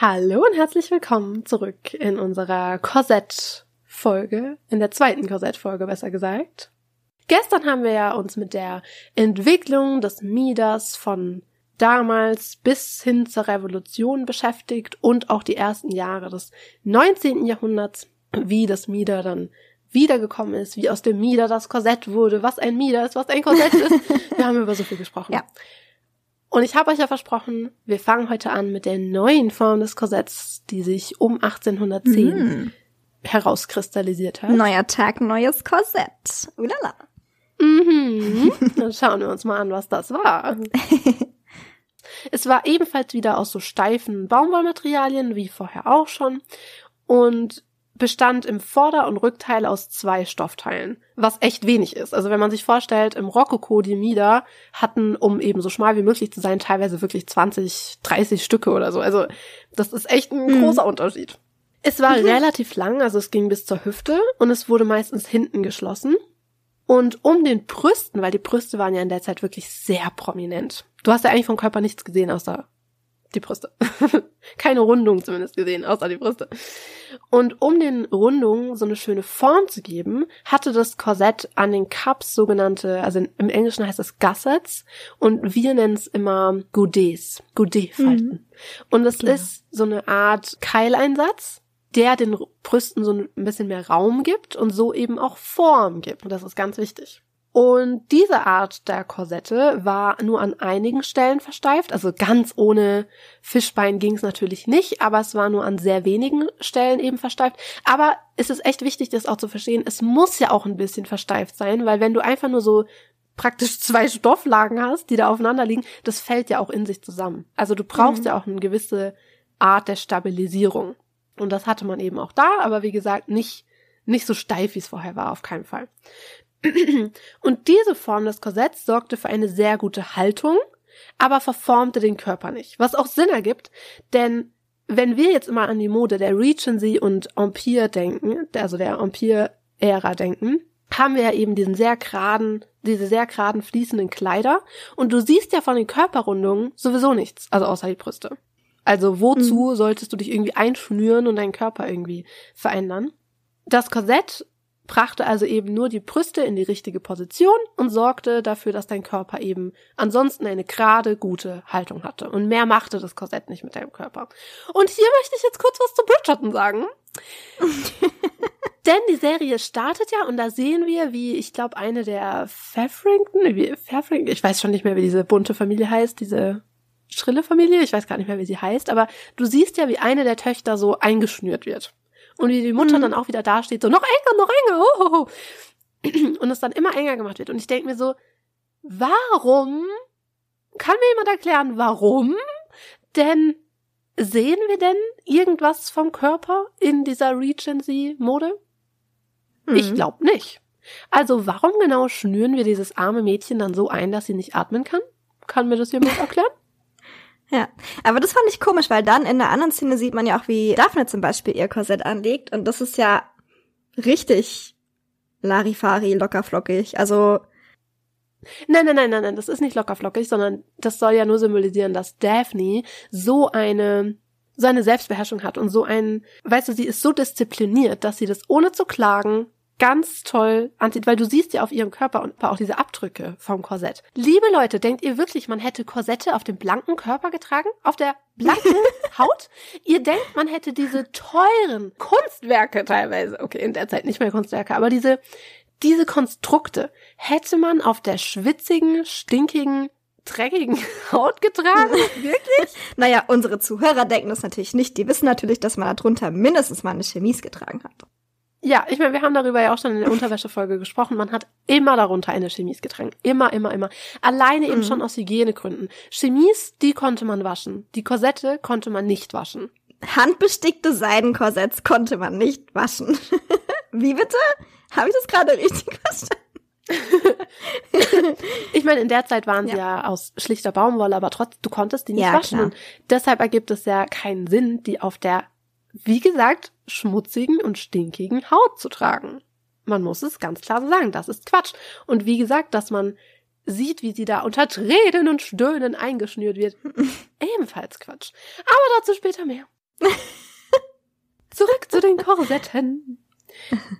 Hallo und herzlich willkommen zurück in unserer Korsett-Folge, in der zweiten Korsett-Folge besser gesagt. Gestern haben wir ja uns mit der Entwicklung des Midas von damals bis hin zur Revolution beschäftigt und auch die ersten Jahre des 19. Jahrhunderts, wie das Mieder dann wiedergekommen ist, wie aus dem Mieder das Korsett wurde, was ein Mieder ist, was ein Korsett ist. Wir haben über so viel gesprochen. Ja. Und ich habe euch ja versprochen, wir fangen heute an mit der neuen Form des Korsetts, die sich um 1810 Mm. herauskristallisiert hat. Neuer Tag, neues Korsett. Ulala. Mhm. Dann schauen wir uns mal an, was das war. es war ebenfalls wieder aus so steifen Baumwollmaterialien, wie vorher auch schon, und bestand im Vorder- und Rückteil aus zwei Stoffteilen, was echt wenig ist. Also wenn man sich vorstellt, im Rokoko die Mieder hatten, um eben so schmal wie möglich zu sein, teilweise wirklich 20, 30 Stücke oder so. Also das ist echt ein Mhm. großer Unterschied. Es war relativ lang, also es ging bis zur Hüfte und es wurde meistens hinten geschlossen. Und um den Brüsten, weil die Brüste waren ja in der Zeit wirklich sehr prominent. Du hast ja eigentlich vom Körper nichts gesehen, außer die Brüste. Keine Rundung zumindest gesehen, außer die Brüste. Und um den Rundungen so eine schöne Form zu geben, hatte das Korsett an den Cups sogenannte, also im Englischen heißt es Gussets und wir nennen es immer Goudets, Goudet-Falten. Und es Klar. ist so eine Art Keileinsatz, der den Brüsten so ein bisschen mehr Raum gibt und so eben auch Form gibt. Und das ist ganz wichtig. Und diese Art der Korsette war nur an einigen Stellen versteift. Also ganz ohne Fischbein ging es natürlich nicht, aber es war nur an sehr wenigen Stellen eben versteift. Aber es ist echt wichtig, das auch zu verstehen. Es muss ja auch ein bisschen versteift sein, weil wenn du einfach nur so praktisch zwei Stofflagen hast, die da aufeinander liegen, das fällt ja auch in sich zusammen. Also du brauchst Mhm. ja auch eine gewisse Art der Stabilisierung. Und das hatte man eben auch da, aber wie gesagt, nicht, nicht so steif, wie es vorher war, auf keinen Fall. Und diese Form des Korsetts sorgte für eine sehr gute Haltung, aber verformte den Körper nicht. Was auch Sinn ergibt, denn wenn wir jetzt immer an die Mode der Regency und Empire denken, also der Empire-Ära denken, haben wir ja eben diesen sehr geraden, diese sehr geraden fließenden Kleider und du siehst ja von den Körperrundungen sowieso nichts, also außer die Brüste. Also wozu solltest du dich irgendwie einschnüren und deinen Körper irgendwie verändern? Das Korsett brachte also eben nur die Brüste in die richtige Position und sorgte dafür, dass dein Körper eben ansonsten eine gerade, gute Haltung hatte. Und mehr machte das Korsett nicht mit deinem Körper. Und hier möchte ich jetzt kurz was zu Bridgerton sagen. Denn die Serie startet ja und da sehen wir, wie, ich glaube, eine der Favrington, nee, wie Favrington, ich weiß schon nicht mehr, wie diese bunte Familie heißt, diese schrille Familie, ich weiß gar nicht mehr, wie sie heißt, aber du siehst ja, wie eine der Töchter so eingeschnürt wird. Und wie die Mutter Mhm. dann auch wieder dasteht, so noch enger, noch enger, oh, oh, oh. und es dann immer enger gemacht wird. Und ich denke mir so, warum? Kann mir jemand erklären, warum? Denn sehen wir denn irgendwas vom Körper in dieser Regency-Mode? Ich Mhm. glaube nicht. Also warum genau schnüren wir dieses arme Mädchen dann so ein, dass sie nicht atmen kann? Kann mir das jemand erklären? Ja, aber das fand ich komisch, weil dann in der anderen Szene sieht man ja auch, wie Daphne zum Beispiel ihr Korsett anlegt und das ist ja richtig Larifari, lockerflockig. Also, Nein, nein, nein, nein, nein, das ist nicht lockerflockig, sondern das soll ja nur symbolisieren, dass Daphne so eine so eine Selbstbeherrschung hat und so ein, weißt du, sie ist so diszipliniert, dass sie das ohne zu klagen ganz toll anzieht, weil du siehst ja auf ihrem Körper und auch diese Abdrücke vom Korsett. Liebe Leute, denkt ihr wirklich, man hätte Korsette auf dem blanken Körper getragen? Auf der blanken Haut? Ihr denkt, man hätte diese teuren Kunstwerke teilweise, okay, in der Zeit nicht mehr Kunstwerke, aber diese, diese Konstrukte hätte man auf der schwitzigen, stinkigen, dreckigen Haut getragen? Wirklich? naja, unsere Zuhörer denken das natürlich nicht. Die wissen natürlich, dass man darunter mindestens mal eine Chemise getragen hat. Ja, ich meine, wir haben darüber ja auch schon in der Unterwäschefolge gesprochen. Man hat immer darunter eine Chemise getragen. Immer, immer, immer. Alleine eben Mhm. schon aus Hygienegründen. Chemise, die konnte man waschen. Die Korsette konnte man nicht waschen. Handbestickte Seidenkorsetts konnte man nicht waschen. Wie bitte? Habe ich das gerade richtig verstanden? Ich meine, in der Zeit waren sie Ja. ja aus schlichter Baumwolle, aber trotzdem, du konntest die nicht Ja, waschen. klar. Und deshalb ergibt es ja keinen Sinn, die auf der, wie gesagt, schmutzigen und stinkigen Haut zu tragen. Man muss es ganz klar sagen, das ist Quatsch. Und wie gesagt, dass man sieht, wie sie da unter Tränen und Stöhnen eingeschnürt wird, ebenfalls Quatsch. Aber dazu später mehr. Zurück zu den Korsetten.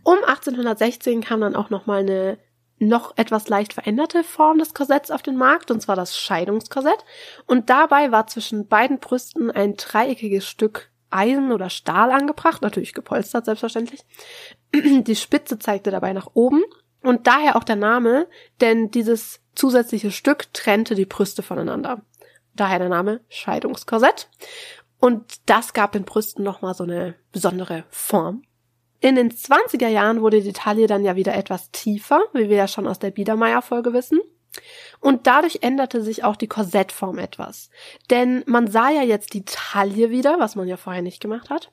Um 1816 kam dann auch noch mal eine noch etwas leicht veränderte Form des Korsetts auf den Markt, und zwar das Scheidungskorsett. Und dabei war zwischen beiden Brüsten ein dreieckiges Stück Eisen oder Stahl angebracht, natürlich gepolstert selbstverständlich. Die Spitze zeigte dabei nach oben und daher auch der Name, denn dieses zusätzliche Stück trennte die Brüste voneinander. Daher der Name Scheidungskorsett. Und das gab den Brüsten nochmal so eine besondere Form. In den 20er Jahren wurde die Taille dann ja wieder etwas tiefer, wie wir ja schon aus der Biedermeier-Folge wissen. Und dadurch änderte sich auch die Korsettform etwas. Denn man sah ja jetzt die Taille wieder, was man ja vorher nicht gemacht hat.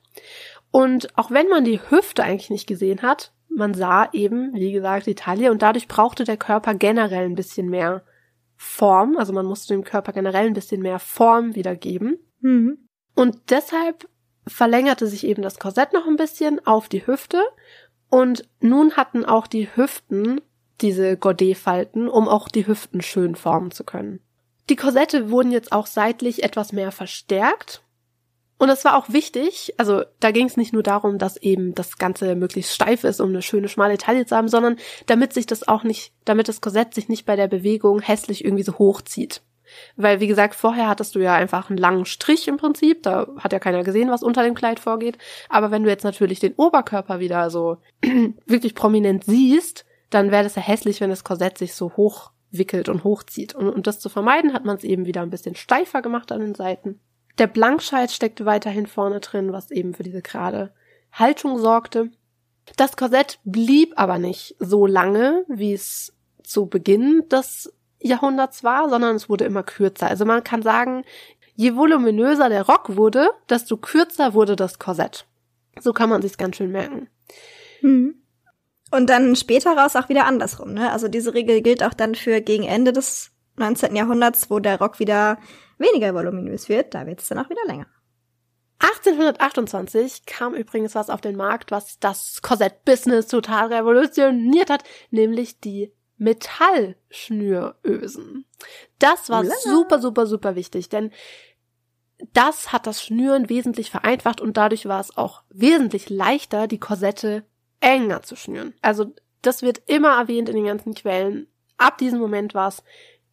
Und auch wenn man die Hüfte eigentlich nicht gesehen hat, man sah eben, wie gesagt, die Taille und dadurch brauchte der Körper generell ein bisschen mehr Form. Also man musste dem Körper generell ein bisschen mehr Form wiedergeben. Mhm. Und deshalb verlängerte sich eben das Korsett noch ein bisschen auf die Hüfte und nun hatten auch die Hüften diese Godet-Falten, um auch die Hüften schön formen zu können. Die Korsette wurden jetzt auch seitlich etwas mehr verstärkt. Und es war auch wichtig, also da ging es nicht nur darum, dass eben das Ganze möglichst steif ist, um eine schöne schmale Taille zu haben, sondern damit sich das auch nicht, damit das Korsett sich nicht bei der Bewegung hässlich irgendwie so hochzieht. Weil, wie gesagt, vorher hattest du ja einfach einen langen Strich im Prinzip, da hat ja keiner gesehen, was unter dem Kleid vorgeht. Aber wenn du jetzt natürlich den Oberkörper wieder so wirklich prominent siehst, dann wäre das ja hässlich, wenn das Korsett sich so hoch wickelt und hochzieht. Und um das zu vermeiden, hat man es eben wieder ein bisschen steifer gemacht an den Seiten. Der Blankscheit steckte weiterhin vorne drin, was eben für diese gerade Haltung sorgte. Das Korsett blieb aber nicht so lange, wie es zu Beginn des Jahrhunderts war, sondern es wurde immer kürzer. Also man kann sagen, je voluminöser der Rock wurde, desto kürzer wurde das Korsett. So kann man sich's ganz schön merken. Mhm. Und dann später raus auch wieder andersrum, ne? Also diese Regel gilt auch dann für gegen Ende des 19. Jahrhunderts, wo der Rock wieder weniger voluminös wird, da wird es dann auch wieder länger. 1828 kam übrigens was auf den Markt, was das Korsett-Business total revolutioniert hat, nämlich die Metallschnürösen. Das war Ulala. super, super, super wichtig, denn das hat das Schnüren wesentlich vereinfacht und dadurch war es auch wesentlich leichter, die Korsette enger zu schnüren. Also das wird immer erwähnt in den ganzen Quellen. Ab diesem Moment war es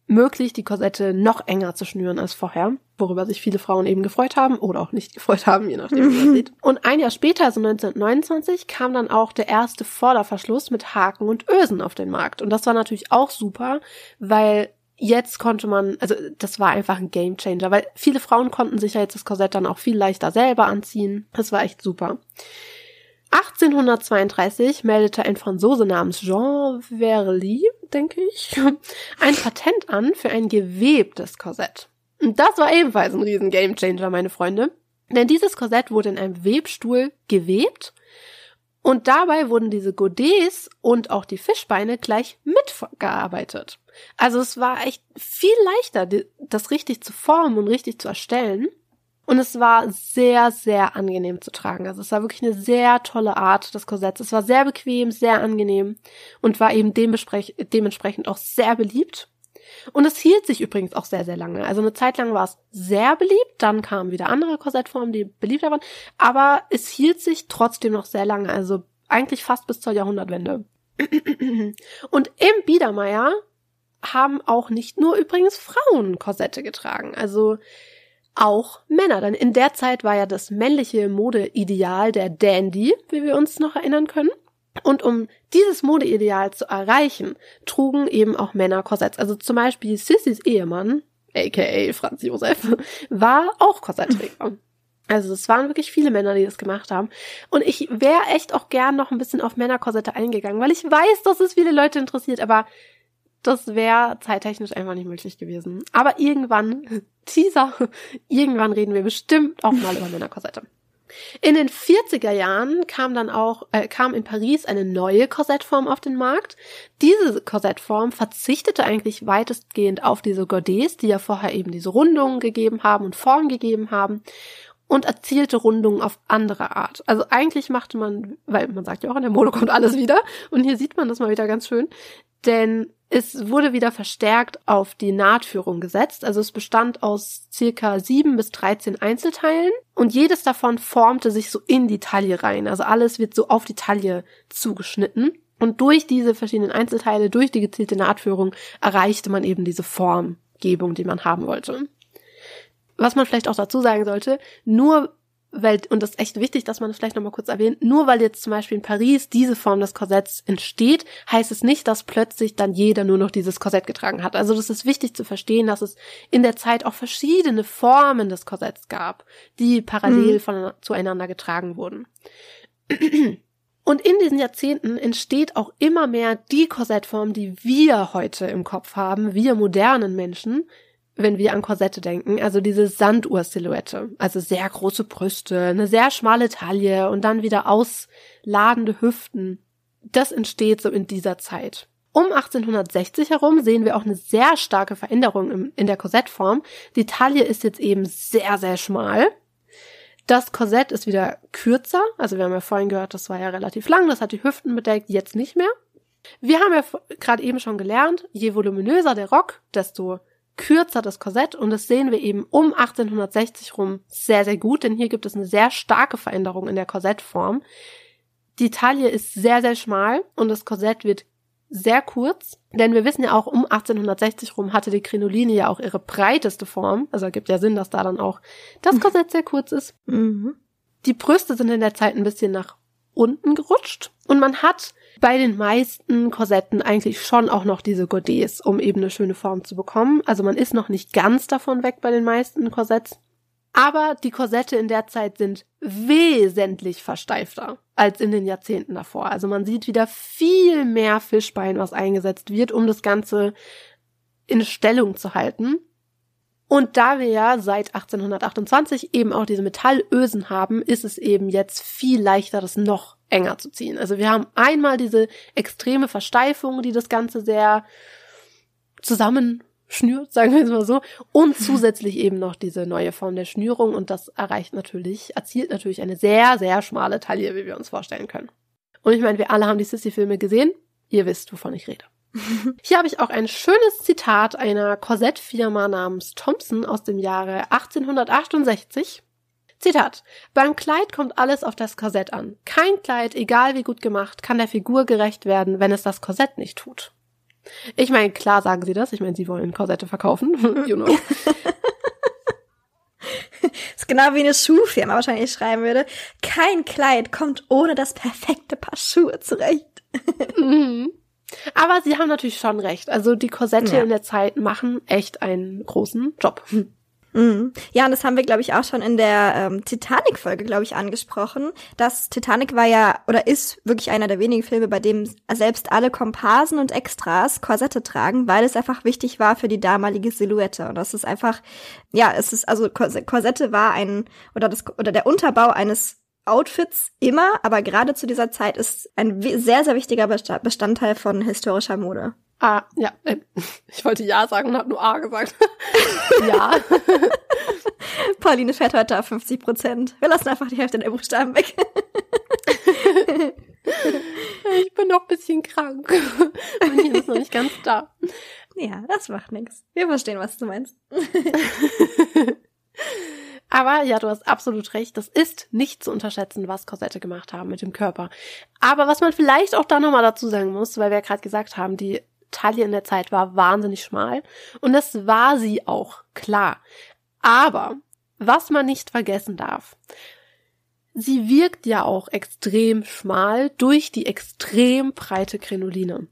möglich, die Korsette noch enger zu schnüren als vorher, worüber sich viele Frauen eben gefreut haben oder auch nicht gefreut haben, je nachdem, wie man sieht. Und ein Jahr später, also 1929, kam dann auch der erste Vorderverschluss mit Haken und Ösen auf den Markt. Und das war natürlich auch super, weil jetzt konnte man, also das war einfach ein Gamechanger, weil viele Frauen konnten sich ja jetzt das Korsett dann auch viel leichter selber anziehen. Das war echt super. 1832 meldete ein Franzose namens Jean Verly, denke ich, ein Patent an für ein gewebtes Korsett. Und das war ebenfalls ein riesen Gamechanger, meine Freunde. Denn dieses Korsett wurde in einem Webstuhl gewebt und dabei wurden diese Godets und auch die Fischbeine gleich mitgearbeitet. Also es war echt viel leichter, das richtig zu formen und richtig zu erstellen. Und es war sehr, sehr angenehm zu tragen. Also es war wirklich eine sehr tolle Art des Korsetts. Es war sehr bequem, sehr angenehm und war eben dementsprechend auch sehr beliebt. Und es hielt sich übrigens auch sehr, sehr lange. Also eine Zeit lang war es sehr beliebt, dann kamen wieder andere Korsettformen, die beliebter waren, aber es hielt sich trotzdem noch sehr lange, also eigentlich fast bis zur Jahrhundertwende. Und im Biedermeier haben auch nicht nur übrigens Frauen Korsette getragen. Also auch Männer. Denn in der Zeit war ja das männliche Modeideal der Dandy, wie wir uns noch erinnern können. Und um dieses Modeideal zu erreichen, trugen eben auch Männer Korsetts. Also zum Beispiel Sissys Ehemann, aka Franz Josef, war auch Korsettträger. Also es waren wirklich viele Männer, die das gemacht haben. Und ich wäre echt auch gern noch ein bisschen auf Männerkorsette eingegangen, weil ich weiß, dass es viele Leute interessiert, aber das wäre zeittechnisch einfach nicht möglich gewesen. Aber irgendwann, Teaser, irgendwann reden wir bestimmt auch mal über Männerkorsette. In den 40er Jahren kam dann auch, äh, kam in Paris eine neue Korsettform auf den Markt. Diese Korsettform verzichtete eigentlich weitestgehend auf diese Gordets, die ja vorher eben diese Rundungen gegeben haben und Form gegeben haben und erzielte Rundungen auf andere Art. Also eigentlich machte man, weil man sagt ja auch, in der Mode kommt alles wieder und hier sieht man das mal wieder ganz schön, denn Es wurde wieder verstärkt auf die Nahtführung gesetzt. Also es bestand aus circa sieben bis dreizehn Einzelteilen und jedes davon formte sich so in die Taille rein. Also alles wird so auf die Taille zugeschnitten. Und durch diese verschiedenen Einzelteile, durch die gezielte Nahtführung erreichte man eben diese Formgebung, die man haben wollte. Was man vielleicht auch dazu sagen sollte, nur weil, und das ist echt wichtig, dass man das vielleicht nochmal kurz erwähnt, nur weil jetzt zum Beispiel in Paris diese Form des Korsetts entsteht, heißt es nicht, dass plötzlich dann jeder nur noch dieses Korsett getragen hat. Also das ist wichtig zu verstehen, dass es in der Zeit auch verschiedene Formen des Korsetts gab, die parallel mhm. von, zueinander getragen wurden. Und in diesen Jahrzehnten entsteht auch immer mehr die Korsettform, die wir heute im Kopf haben, wir modernen Menschen, wenn wir an Korsette denken, also diese Sanduhr-Silhouette, also sehr große Brüste, eine sehr schmale Taille und dann wieder ausladende Hüften. Das entsteht so in dieser Zeit. Um 1860 herum sehen wir auch eine sehr starke Veränderung in der Korsettform. Die Taille ist jetzt eben sehr, sehr schmal. Das Korsett ist wieder kürzer. Also wir haben ja vorhin gehört, das war ja relativ lang, das hat die Hüften bedeckt, jetzt nicht mehr. Wir haben ja gerade eben schon gelernt, je voluminöser der Rock, desto kürzer das Korsett und das sehen wir eben um 1860 rum sehr, sehr gut, denn hier gibt es eine sehr starke Veränderung in der Korsettform. Die Taille ist sehr, sehr schmal und das Korsett wird sehr kurz, denn wir wissen ja auch, um 1860 rum hatte die Krinoline ja auch ihre breiteste Form, also ergibt ja Sinn, dass da dann auch das Korsett sehr kurz ist. Mhm. Die Brüste sind in der Zeit ein bisschen nach unten gerutscht und man hat bei den meisten Korsetten eigentlich schon auch noch diese Godets, um eben eine schöne Form zu bekommen. Also man ist noch nicht ganz davon weg bei den meisten Korsetts. Aber die Korsette in der Zeit sind wesentlich versteifter als in den Jahrzehnten davor. Also man sieht wieder viel mehr Fischbein, was eingesetzt wird, um das Ganze in Stellung zu halten. Und da wir ja seit 1828 eben auch diese Metallösen haben, ist es eben jetzt viel leichter, das noch enger zu ziehen. Also wir haben einmal diese extreme Versteifung, die das Ganze sehr zusammenschnürt, sagen wir es mal so, und zusätzlich eben noch diese neue Form der Schnürung und das erreicht natürlich, erzielt natürlich eine sehr, sehr schmale Taille, wie wir uns vorstellen können. Und ich meine, wir alle haben die Sissy-Filme gesehen. Ihr wisst, wovon ich rede. Hier habe ich auch ein schönes Zitat einer Korsettfirma namens Thompson aus dem Jahre 1868. Zitat. Beim Kleid kommt alles auf das Korsett an. Kein Kleid, egal wie gut gemacht, kann der Figur gerecht werden, wenn es das Korsett nicht tut. Ich meine, klar sagen sie das. Ich meine, sie wollen Korsette verkaufen. you know. ist genau wie eine Schuhfirma wahrscheinlich schreiben würde. Kein Kleid kommt ohne das perfekte Paar Schuhe zurecht. mhm. Aber sie haben natürlich schon recht. Also die Korsette ja. in der Zeit machen echt einen großen Job. Mhm. Ja, und das haben wir, glaube ich, auch schon in der ähm, Titanic-Folge, glaube ich, angesprochen. Das Titanic war ja oder ist wirklich einer der wenigen Filme, bei dem selbst alle Komparsen und Extras Korsette tragen, weil es einfach wichtig war für die damalige Silhouette. Und das ist einfach, ja, es ist, also Korsette war ein, oder das, oder der Unterbau eines Outfits immer, aber gerade zu dieser Zeit ist ein sehr, sehr wichtiger Bestandteil von historischer Mode. Ah, ja. Äh, ich wollte Ja sagen und habe nur A gesagt. ja. Pauline fährt heute auf 50 Prozent. Wir lassen einfach die Hälfte der Buchstaben weg. ich bin noch ein bisschen krank. Mein Hirn ist noch nicht ganz da. Ja, das macht nichts. Wir verstehen, was du meinst. Aber ja, du hast absolut recht. Das ist nicht zu unterschätzen, was Korsette gemacht haben mit dem Körper. Aber was man vielleicht auch da nochmal dazu sagen muss, weil wir ja gerade gesagt haben, die Taille in der Zeit war wahnsinnig schmal. Und das war sie auch, klar. Aber was man nicht vergessen darf, sie wirkt ja auch extrem schmal durch die extrem breite Krinoline.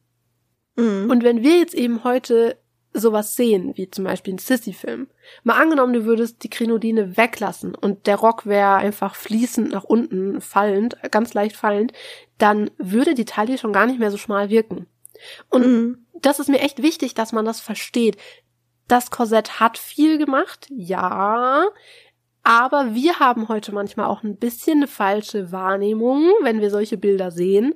Mhm. Und wenn wir jetzt eben heute sowas sehen, wie zum Beispiel ein Sissy-Film, mal angenommen, du würdest die Krinoline weglassen und der Rock wäre einfach fließend nach unten fallend, ganz leicht fallend, dann würde die Taille schon gar nicht mehr so schmal wirken. Und mhm. das ist mir echt wichtig, dass man das versteht. Das Korsett hat viel gemacht, ja, aber wir haben heute manchmal auch ein bisschen eine falsche Wahrnehmung, wenn wir solche Bilder sehen.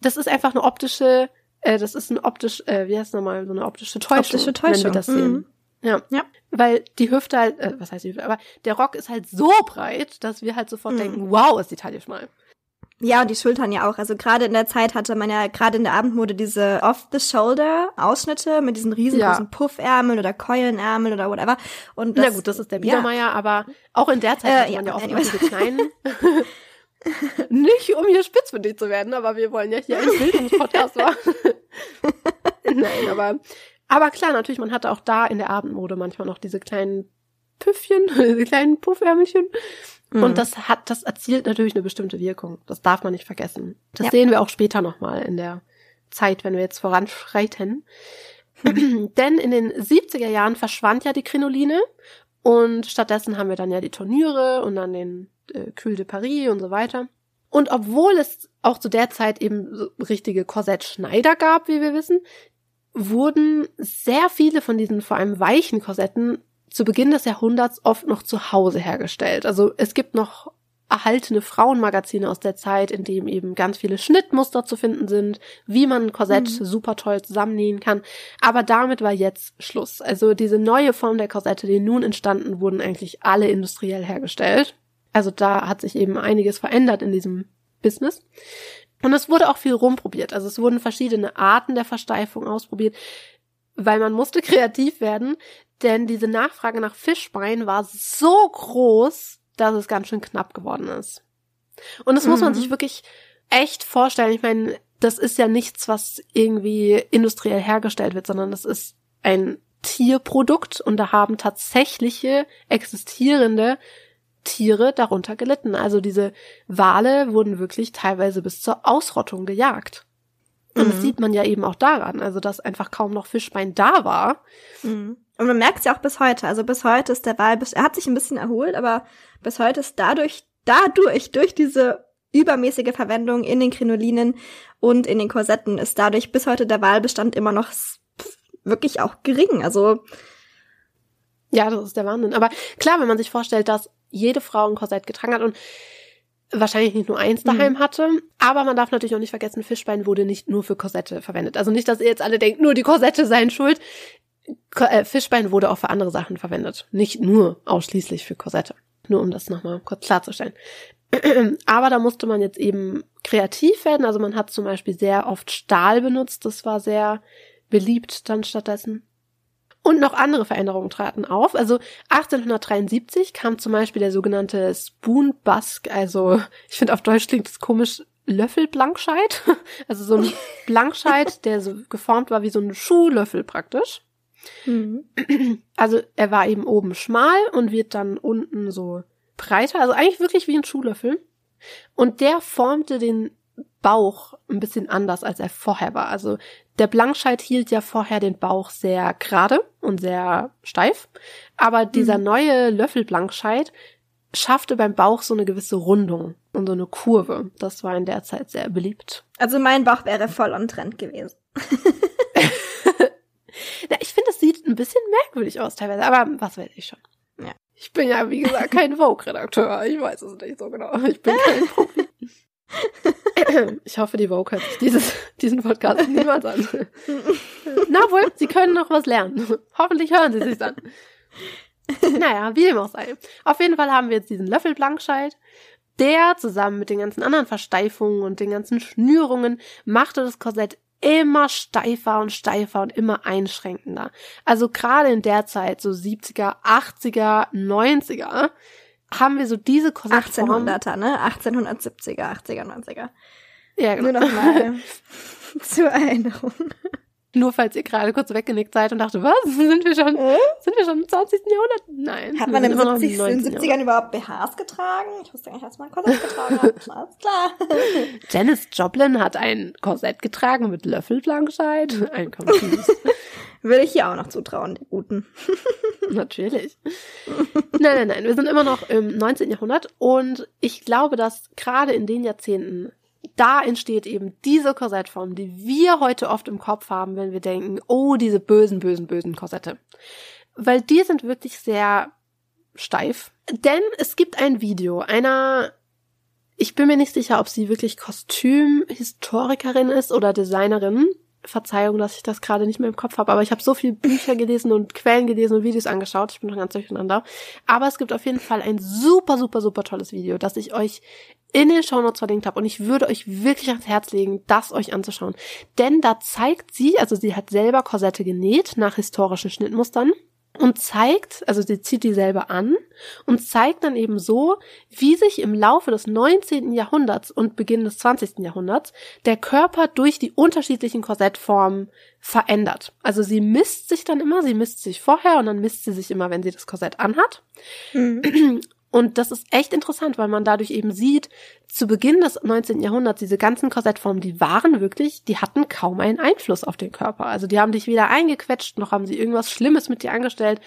Das ist einfach eine optische, äh, das ist ein optisch, äh, wie heißt nochmal, so eine optische Täuschung, optische Täuschung. wenn wir das sehen. Mhm. Ja. ja. Weil die Hüfte halt, äh, was heißt die Hüfte, aber der Rock ist halt so breit, dass wir halt sofort mhm. denken, wow, ist die Taille schmal. Ja, und die Schultern ja auch. Also gerade in der Zeit hatte man ja gerade in der Abendmode diese Off-the-Shoulder-Ausschnitte mit diesen riesengroßen ja. Puffärmeln oder Keulenärmeln oder whatever. Und das, Na gut, das ist der Biedermeier, ja. aber auch in der Zeit äh, hatte man ja, ja oft anyway. diese kleinen Nicht, um hier spitzfindig zu werden, aber wir wollen ja hier einen Bildungspodcast machen. Nein, aber, aber klar, natürlich, man hatte auch da in der Abendmode manchmal noch diese kleinen Püffchen, diese kleinen Puffärmelchen. Mhm. Und das hat, das erzielt natürlich eine bestimmte Wirkung. Das darf man nicht vergessen. Das ja. sehen wir auch später nochmal in der Zeit, wenn wir jetzt voranschreiten. Denn in den 70er Jahren verschwand ja die Krinoline und stattdessen haben wir dann ja die Turniere und dann den äh, Cul de Paris und so weiter. Und obwohl es auch zu der Zeit eben so richtige Korsettschneider gab, wie wir wissen, wurden sehr viele von diesen vor allem weichen Korsetten zu Beginn des Jahrhunderts oft noch zu Hause hergestellt. Also es gibt noch erhaltene Frauenmagazine aus der Zeit, in dem eben ganz viele Schnittmuster zu finden sind, wie man ein Korsett mhm. super toll zusammennähen kann. Aber damit war jetzt Schluss. Also diese neue Form der Korsette, die nun entstanden, wurden eigentlich alle industriell hergestellt. Also da hat sich eben einiges verändert in diesem Business. Und es wurde auch viel rumprobiert. Also es wurden verschiedene Arten der Versteifung ausprobiert, weil man musste kreativ werden, denn diese Nachfrage nach Fischbein war so groß, dass es ganz schön knapp geworden ist. Und das mhm. muss man mhm. sich wirklich echt vorstellen. Ich meine, das ist ja nichts, was irgendwie industriell hergestellt wird, sondern das ist ein Tierprodukt und da haben tatsächliche existierende Tiere darunter gelitten. Also diese Wale wurden wirklich teilweise bis zur Ausrottung gejagt. Und mhm. das sieht man ja eben auch daran, also dass einfach kaum noch Fischbein da war. Mhm. Und man merkt es ja auch bis heute. Also bis heute ist der Wal, er hat sich ein bisschen erholt, aber bis heute ist dadurch, dadurch, durch diese übermäßige Verwendung in den Krinolinen und in den Korsetten, ist dadurch bis heute der Walbestand immer noch wirklich auch gering. Also ja, das ist der Wahnsinn. Aber klar, wenn man sich vorstellt, dass jede Frau ein Korsett getragen hat und wahrscheinlich nicht nur eins daheim mhm. hatte. Aber man darf natürlich auch nicht vergessen, Fischbein wurde nicht nur für Korsette verwendet. Also nicht, dass ihr jetzt alle denkt, nur die Korsette seien schuld. Äh, Fischbein wurde auch für andere Sachen verwendet. Nicht nur ausschließlich für Korsette. Nur um das nochmal kurz klarzustellen. Aber da musste man jetzt eben kreativ werden. Also man hat zum Beispiel sehr oft Stahl benutzt. Das war sehr beliebt dann stattdessen. Und noch andere Veränderungen traten auf. Also 1873 kam zum Beispiel der sogenannte Spoon Busk, also ich finde auf Deutsch klingt es komisch, Löffelblankscheid. Also so ein Blankscheid, der so geformt war wie so ein Schuhlöffel praktisch. Mhm. Also er war eben oben schmal und wird dann unten so breiter, also eigentlich wirklich wie ein Schuhlöffel. Und der formte den Bauch ein bisschen anders, als er vorher war. Also der Blankscheid hielt ja vorher den Bauch sehr gerade und sehr steif, aber dieser mhm. neue Löffelblankscheid schaffte beim Bauch so eine gewisse Rundung und so eine Kurve. Das war in der Zeit sehr beliebt. Also mein Bauch wäre voll on Trend gewesen. Na, ich finde, es sieht ein bisschen merkwürdig aus teilweise, aber was weiß ich schon. Ja. Ich bin ja, wie gesagt, kein Vogue-Redakteur. Ich weiß es nicht so genau. Ich bin kein Profi. Ich hoffe, die Vogue hört sich dieses, diesen Podcast niemals an. Na wohl, Sie können noch was lernen. Hoffentlich hören Sie sich dann. Naja, wie dem auch sei. Auf jeden Fall haben wir jetzt diesen Löffelblankscheid. Der zusammen mit den ganzen anderen Versteifungen und den ganzen Schnürungen machte das Korsett immer steifer und steifer und immer einschränkender. Also gerade in der Zeit, so 70er, 80er, 90er, haben wir so diese Korsettform. 1800er, ne? 1870er, 80er, 90er. Ja, genau. Nur noch mal zur Erinnerung. Nur falls ihr gerade kurz weggenickt seid und dachte, was? Sind wir schon, äh? sind wir schon im 20. Jahrhundert? Nein. Hat man im 70, in den 70ern überhaupt BHs getragen? Ich wusste gar nicht, dass man ein Korsett getragen hat. Alles klar. Janis Joplin hat ein Korsett getragen mit Löffelblankscheid. Ein Würde ich hier auch noch zutrauen, die Guten. Natürlich. Nein, nein, nein. Wir sind immer noch im 19. Jahrhundert und ich glaube, dass gerade in den Jahrzehnten da entsteht eben diese Korsettform, die wir heute oft im Kopf haben, wenn wir denken, oh, diese bösen, bösen, bösen Korsette. Weil die sind wirklich sehr steif. Denn es gibt ein Video einer, ich bin mir nicht sicher, ob sie wirklich Kostümhistorikerin ist oder Designerin. Verzeihung, dass ich das gerade nicht mehr im Kopf habe, aber ich habe so viele Bücher gelesen und Quellen gelesen und Videos angeschaut. Ich bin noch ganz durcheinander. Aber es gibt auf jeden Fall ein super, super, super tolles Video, das ich euch in den Shownotes verlinkt habe und ich würde euch wirklich ans Herz legen, das euch anzuschauen. Denn da zeigt sie, also sie hat selber Korsette genäht nach historischen Schnittmustern und zeigt, also sie zieht die selber an und zeigt dann eben so, wie sich im Laufe des 19. Jahrhunderts und Beginn des 20. Jahrhunderts der Körper durch die unterschiedlichen Korsettformen verändert. Also sie misst sich dann immer, sie misst sich vorher und dann misst sie sich immer, wenn sie das Korsett anhat. Mhm. Und das ist echt interessant, weil man dadurch eben sieht, zu Beginn des 19. Jahrhunderts, diese ganzen Korsettformen, die waren wirklich, die hatten kaum einen Einfluss auf den Körper. Also die haben dich weder eingequetscht, noch haben sie irgendwas Schlimmes mit dir angestellt.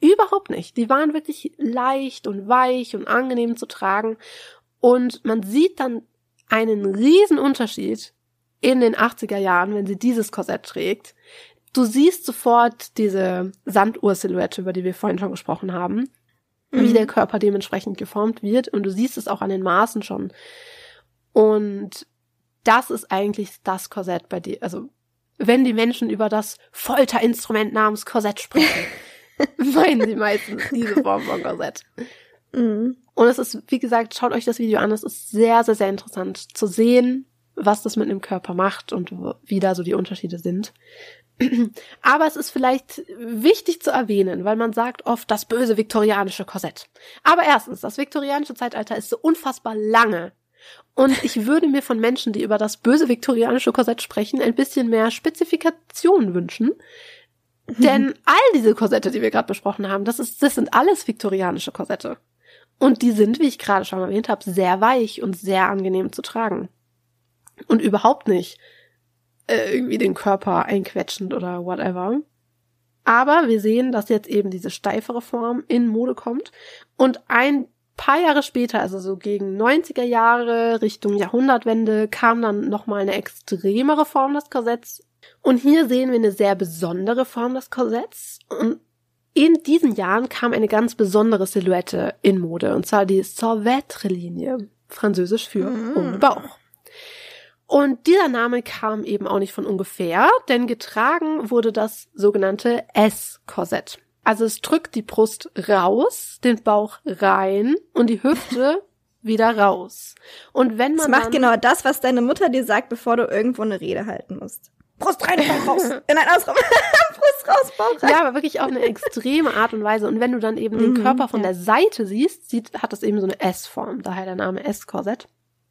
Überhaupt nicht. Die waren wirklich leicht und weich und angenehm zu tragen. Und man sieht dann einen riesen Unterschied in den 80er Jahren, wenn sie dieses Korsett trägt. Du siehst sofort diese Sanduhr-Silhouette, über die wir vorhin schon gesprochen haben mhm. wie der Körper dementsprechend geformt wird. Und du siehst es auch an den Maßen schon. Und das ist eigentlich das Korsett bei dir. Also, wenn die Menschen über das Folterinstrument namens Korsett sprechen, meinen sie meistens diese Form von Korsett. Mhm. Und es ist, wie gesagt, schaut euch das Video an. Es ist sehr, sehr, sehr interessant zu sehen, was das mit dem Körper macht und wie da so die Unterschiede sind. Aber es ist vielleicht wichtig zu erwähnen, weil man sagt oft das böse viktorianische Korsett. Aber erstens, das viktorianische Zeitalter ist so unfassbar lange. Und ich würde mir von Menschen, die über das böse viktorianische Korsett sprechen, ein bisschen mehr Spezifikationen wünschen. Mhm. Denn all diese Korsette, die wir gerade besprochen haben, das, ist, das sind alles viktorianische Korsette. Und die sind, wie ich gerade schon erwähnt habe, sehr weich und sehr angenehm zu tragen. Und überhaupt nicht äh, irgendwie den Körper einquetschend oder whatever. Aber wir sehen, dass jetzt eben diese steifere Form in Mode kommt und ein paar Jahre später, also so gegen 90er Jahre, Richtung Jahrhundertwende, kam dann nochmal eine extremere Form des Korsetts. Und hier sehen wir eine sehr besondere Form des Korsetts. Und in diesen Jahren kam eine ganz besondere Silhouette in Mode, und zwar die Sauvetre-Linie, französisch für mhm. ohne Bauch. Und dieser Name kam eben auch nicht von ungefähr, denn getragen wurde das sogenannte S-Korsett. Also es drückt die Brust raus, den Bauch rein und die Hüfte wieder raus. Und wenn man. Es macht genau das, was deine Mutter dir sagt, bevor du irgendwo eine Rede halten musst. Brust rein, Bauch raus. In ein Ausraum. Brust raus, Bauch rein. Ja, aber wirklich auf eine extreme Art und Weise. Und wenn du dann eben mhm, den Körper von ja. der Seite siehst, sieht, hat das eben so eine S-Form. Daher der Name S-Korsett.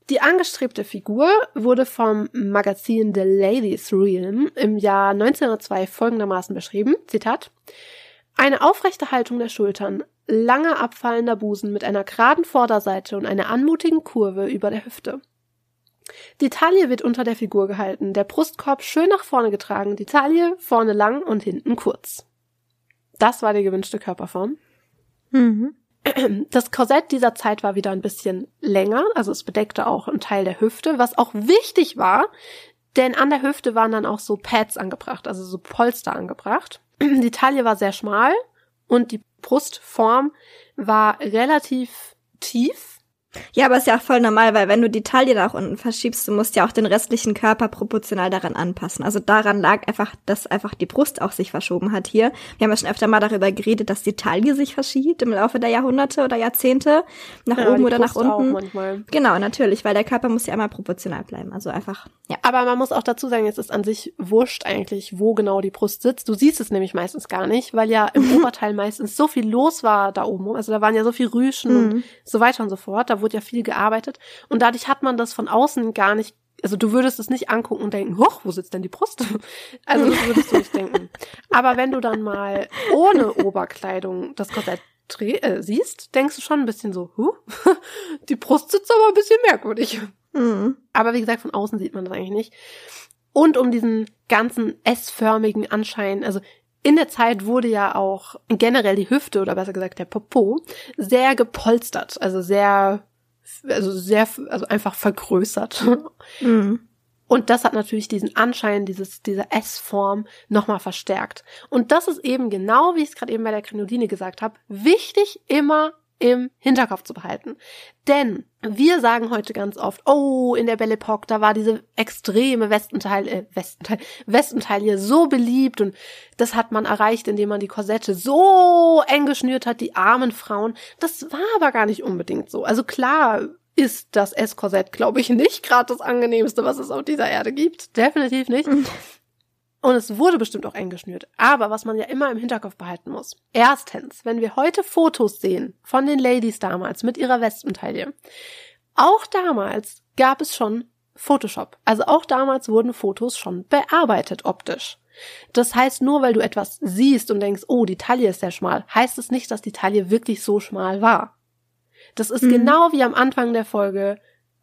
Die angestrebte Figur wurde vom Magazin The Ladies Realm im Jahr 1902 folgendermaßen beschrieben, Zitat, eine aufrechte Haltung der Schultern, langer abfallender Busen mit einer geraden Vorderseite und einer anmutigen Kurve über der Hüfte. Die Taille wird unter der Figur gehalten, der Brustkorb schön nach vorne getragen, die Taille vorne lang und hinten kurz. Das war die gewünschte Körperform. Mhm. Das Korsett dieser Zeit war wieder ein bisschen länger, also es bedeckte auch einen Teil der Hüfte, was auch wichtig war, denn an der Hüfte waren dann auch so Pads angebracht, also so Polster angebracht. Die Taille war sehr schmal und die Brustform war relativ tief, ja, aber ist ja auch voll normal, weil wenn du die Taille nach unten verschiebst, du musst ja auch den restlichen Körper proportional daran anpassen. Also daran lag einfach, dass einfach die Brust auch sich verschoben hat hier. Wir haben ja schon öfter mal darüber geredet, dass die Taille sich verschiebt im Laufe der Jahrhunderte oder Jahrzehnte nach ja, oben oder Brust nach unten. Genau, natürlich, weil der Körper muss ja immer proportional bleiben. Also einfach, ja. Aber man muss auch dazu sagen, es ist an sich wurscht eigentlich, wo genau die Brust sitzt. Du siehst es nämlich meistens gar nicht, weil ja im Oberteil meistens so viel los war da oben. Also da waren ja so viel Rüschen mhm. und so weiter und so fort. Da wurde ja viel gearbeitet und dadurch hat man das von außen gar nicht also du würdest es nicht angucken und denken, hoch, wo sitzt denn die Brust? Also das würdest du nicht denken. Aber wenn du dann mal ohne Oberkleidung das Korsett äh, siehst, denkst du schon ein bisschen so, huh, die Brust sitzt aber ein bisschen merkwürdig. Mhm. Aber wie gesagt, von außen sieht man das eigentlich nicht. Und um diesen ganzen S-förmigen Anschein, also in der Zeit wurde ja auch generell die Hüfte oder besser gesagt der Popo sehr gepolstert, also sehr, also sehr, also einfach vergrößert. Mhm. Und das hat natürlich diesen Anschein, dieses, dieser S-Form nochmal verstärkt. Und das ist eben genau, wie ich es gerade eben bei der Krinoline gesagt habe, wichtig immer im Hinterkopf zu behalten. Denn wir sagen heute ganz oft, oh, in der Belle Epoque, da war diese extreme Westenteil, äh, Westenteil, Westentaille so beliebt und das hat man erreicht, indem man die Korsette so eng geschnürt hat, die armen Frauen. Das war aber gar nicht unbedingt so. Also klar ist das S-Korsett, glaube ich, nicht gerade das angenehmste, was es auf dieser Erde gibt. Definitiv nicht. Und es wurde bestimmt auch eng geschnürt. Aber was man ja immer im Hinterkopf behalten muss. Erstens, wenn wir heute Fotos sehen von den Ladies damals mit ihrer Westentaille. Auch damals gab es schon Photoshop. Also auch damals wurden Fotos schon bearbeitet optisch. Das heißt, nur weil du etwas siehst und denkst, oh, die Taille ist sehr schmal, heißt es nicht, dass die Taille wirklich so schmal war. Das ist mhm. genau wie am Anfang der Folge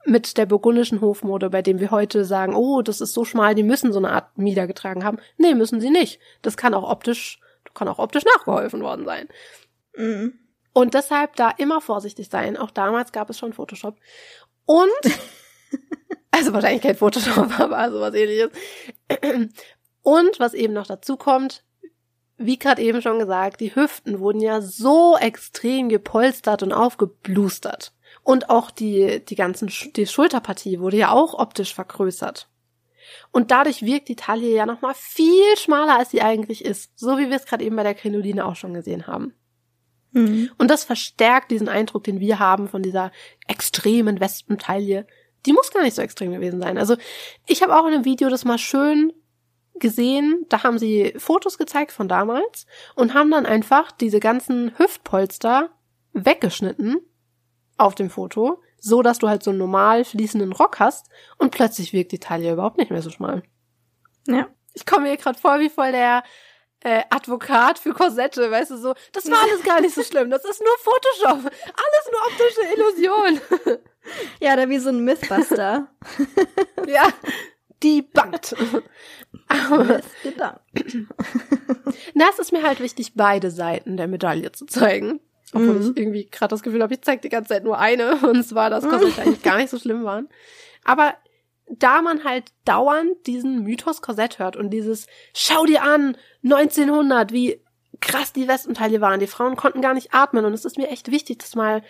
mit der burgundischen Hofmode, bei dem wir heute sagen, oh, das ist so schmal, die müssen so eine Art Mieder getragen haben. Nee, müssen sie nicht. Das kann auch optisch, kann auch optisch nachgeholfen worden sein. Mhm. Und deshalb da immer vorsichtig sein. Auch damals gab es schon Photoshop. Und, also wahrscheinlich kein Photoshop, aber sowas ähnliches. Und was eben noch dazu kommt, wie gerade eben schon gesagt, die Hüften wurden ja so extrem gepolstert und aufgeblustert. Und auch die, die ganzen, die Schulterpartie wurde ja auch optisch vergrößert. Und dadurch wirkt die Taille ja nochmal viel schmaler, als sie eigentlich ist. So wie wir es gerade eben bei der Krinoline auch schon gesehen haben. Mhm. Und das verstärkt diesen Eindruck, den wir haben von dieser extremen Wespentaille. Die muss gar nicht so extrem gewesen sein. Also ich habe auch in einem Video das mal schön gesehen, da haben sie Fotos gezeigt von damals und haben dann einfach diese ganzen Hüftpolster weggeschnitten auf dem Foto, so dass du halt so einen normal fließenden Rock hast und plötzlich wirkt die Taille überhaupt nicht mehr so schmal. Ja. Ich komme mir gerade vor wie voll der äh, Advokat für Korsette, weißt du so, das war alles gar nicht so schlimm, das ist nur Photoshop, alles nur optische Illusion. Ja, da wie so ein Mythbuster. ja, die bangt. Na, es ist mir halt wichtig, beide Seiten der Medaille zu zeigen. Obwohl mhm. ich irgendwie gerade das Gefühl habe, ich zeige die ganze Zeit nur eine. Und zwar, dass Korsette eigentlich gar nicht so schlimm waren. Aber da man halt dauernd diesen Mythos Korsett hört und dieses Schau dir an, 1900, wie krass die Westenteile waren. Die Frauen konnten gar nicht atmen und es ist mir echt wichtig, das mal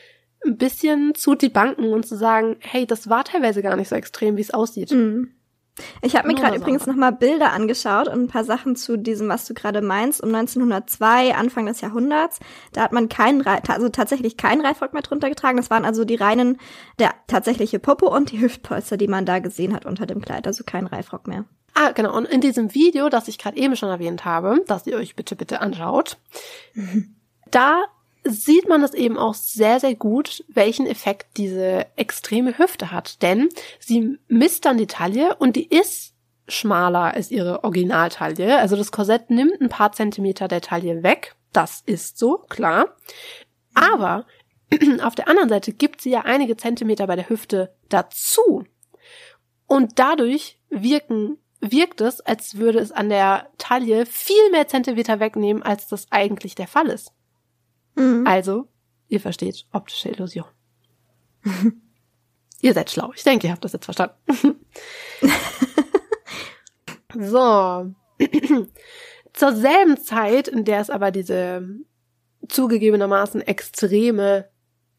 ein bisschen zu debanken und zu sagen, hey, das war teilweise gar nicht so extrem, wie es aussieht. Mhm. Ich habe mir gerade übrigens nochmal Bilder angeschaut und ein paar Sachen zu diesem, was du gerade meinst, um 1902, Anfang des Jahrhunderts. Da hat man keinen, also tatsächlich keinen Reifrock mehr drunter getragen. Das waren also die reinen, der tatsächliche Popo und die Hüftpolster, die man da gesehen hat unter dem Kleid. Also kein Reifrock mehr. Ah, genau. Und in diesem Video, das ich gerade eben schon erwähnt habe, das ihr euch bitte, bitte anschaut, da sieht man es eben auch sehr, sehr gut, welchen Effekt diese extreme Hüfte hat. Denn sie misst dann die Taille und die ist schmaler als ihre Originaltaille. Also das Korsett nimmt ein paar Zentimeter der Taille weg. Das ist so, klar. Aber auf der anderen Seite gibt sie ja einige Zentimeter bei der Hüfte dazu. Und dadurch wirken, wirkt es, als würde es an der Taille viel mehr Zentimeter wegnehmen, als das eigentlich der Fall ist. Mhm. Also, ihr versteht optische Illusion. ihr seid schlau. Ich denke, ihr habt das jetzt verstanden. so. Zur selben Zeit, in der es aber diese zugegebenermaßen extreme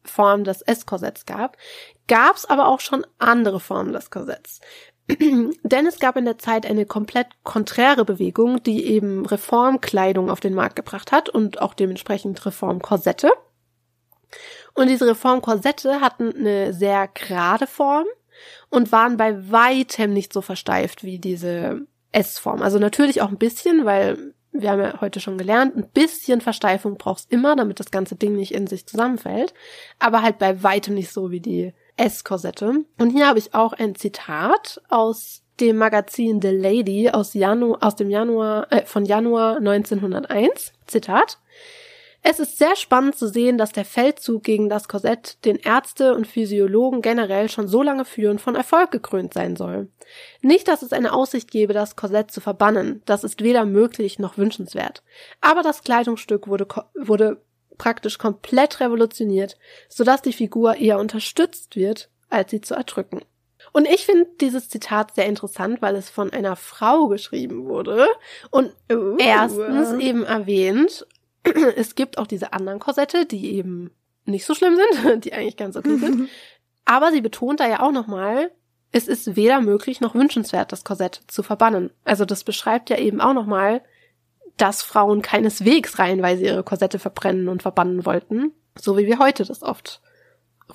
Form des S-Korsetts gab, gab es aber auch schon andere Formen des Korsetts. Denn es gab in der Zeit eine komplett konträre Bewegung, die eben Reformkleidung auf den Markt gebracht hat und auch dementsprechend Reformkorsette. Und diese Reformkorsette hatten eine sehr gerade Form und waren bei weitem nicht so versteift wie diese S-Form. Also natürlich auch ein bisschen, weil wir haben ja heute schon gelernt, ein bisschen Versteifung brauchst immer, damit das ganze Ding nicht in sich zusammenfällt. Aber halt bei weitem nicht so wie die S-Korsette. Und hier habe ich auch ein Zitat aus dem Magazin The Lady aus, Janu aus dem Januar, äh, von Januar 1901. Zitat. Es ist sehr spannend zu sehen, dass der Feldzug gegen das Korsett, den Ärzte und Physiologen generell schon so lange führen, von Erfolg gekrönt sein soll. Nicht, dass es eine Aussicht gebe, das Korsett zu verbannen, das ist weder möglich noch wünschenswert. Aber das Kleidungsstück wurde, wurde praktisch komplett revolutioniert, sodass die Figur eher unterstützt wird, als sie zu erdrücken. Und ich finde dieses Zitat sehr interessant, weil es von einer Frau geschrieben wurde und uh. erstens eben erwähnt, es gibt auch diese anderen Korsette, die eben nicht so schlimm sind, die eigentlich ganz okay sind. Aber sie betont da ja auch nochmal, es ist weder möglich noch wünschenswert, das Korsett zu verbannen. Also das beschreibt ja eben auch nochmal, dass Frauen keineswegs reihenweise ihre Korsette verbrennen und verbannen wollten, so wie wir heute das oft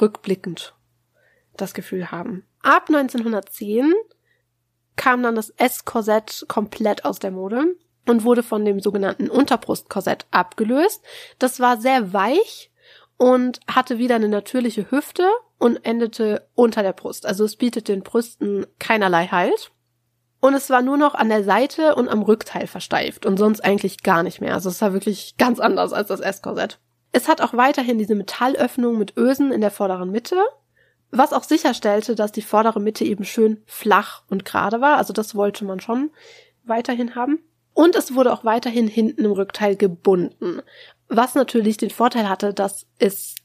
rückblickend das Gefühl haben. Ab 1910 kam dann das S-Korsett komplett aus der Mode und wurde von dem sogenannten Unterbrustkorsett abgelöst. Das war sehr weich und hatte wieder eine natürliche Hüfte und endete unter der Brust. Also es bietet den Brüsten keinerlei Halt. Und es war nur noch an der Seite und am Rückteil versteift und sonst eigentlich gar nicht mehr. Also es war wirklich ganz anders als das S-Korsett. Es hat auch weiterhin diese Metallöffnung mit Ösen in der vorderen Mitte, was auch sicherstellte, dass die vordere Mitte eben schön flach und gerade war. Also das wollte man schon weiterhin haben. Und es wurde auch weiterhin hinten im Rückteil gebunden, was natürlich den Vorteil hatte, dass es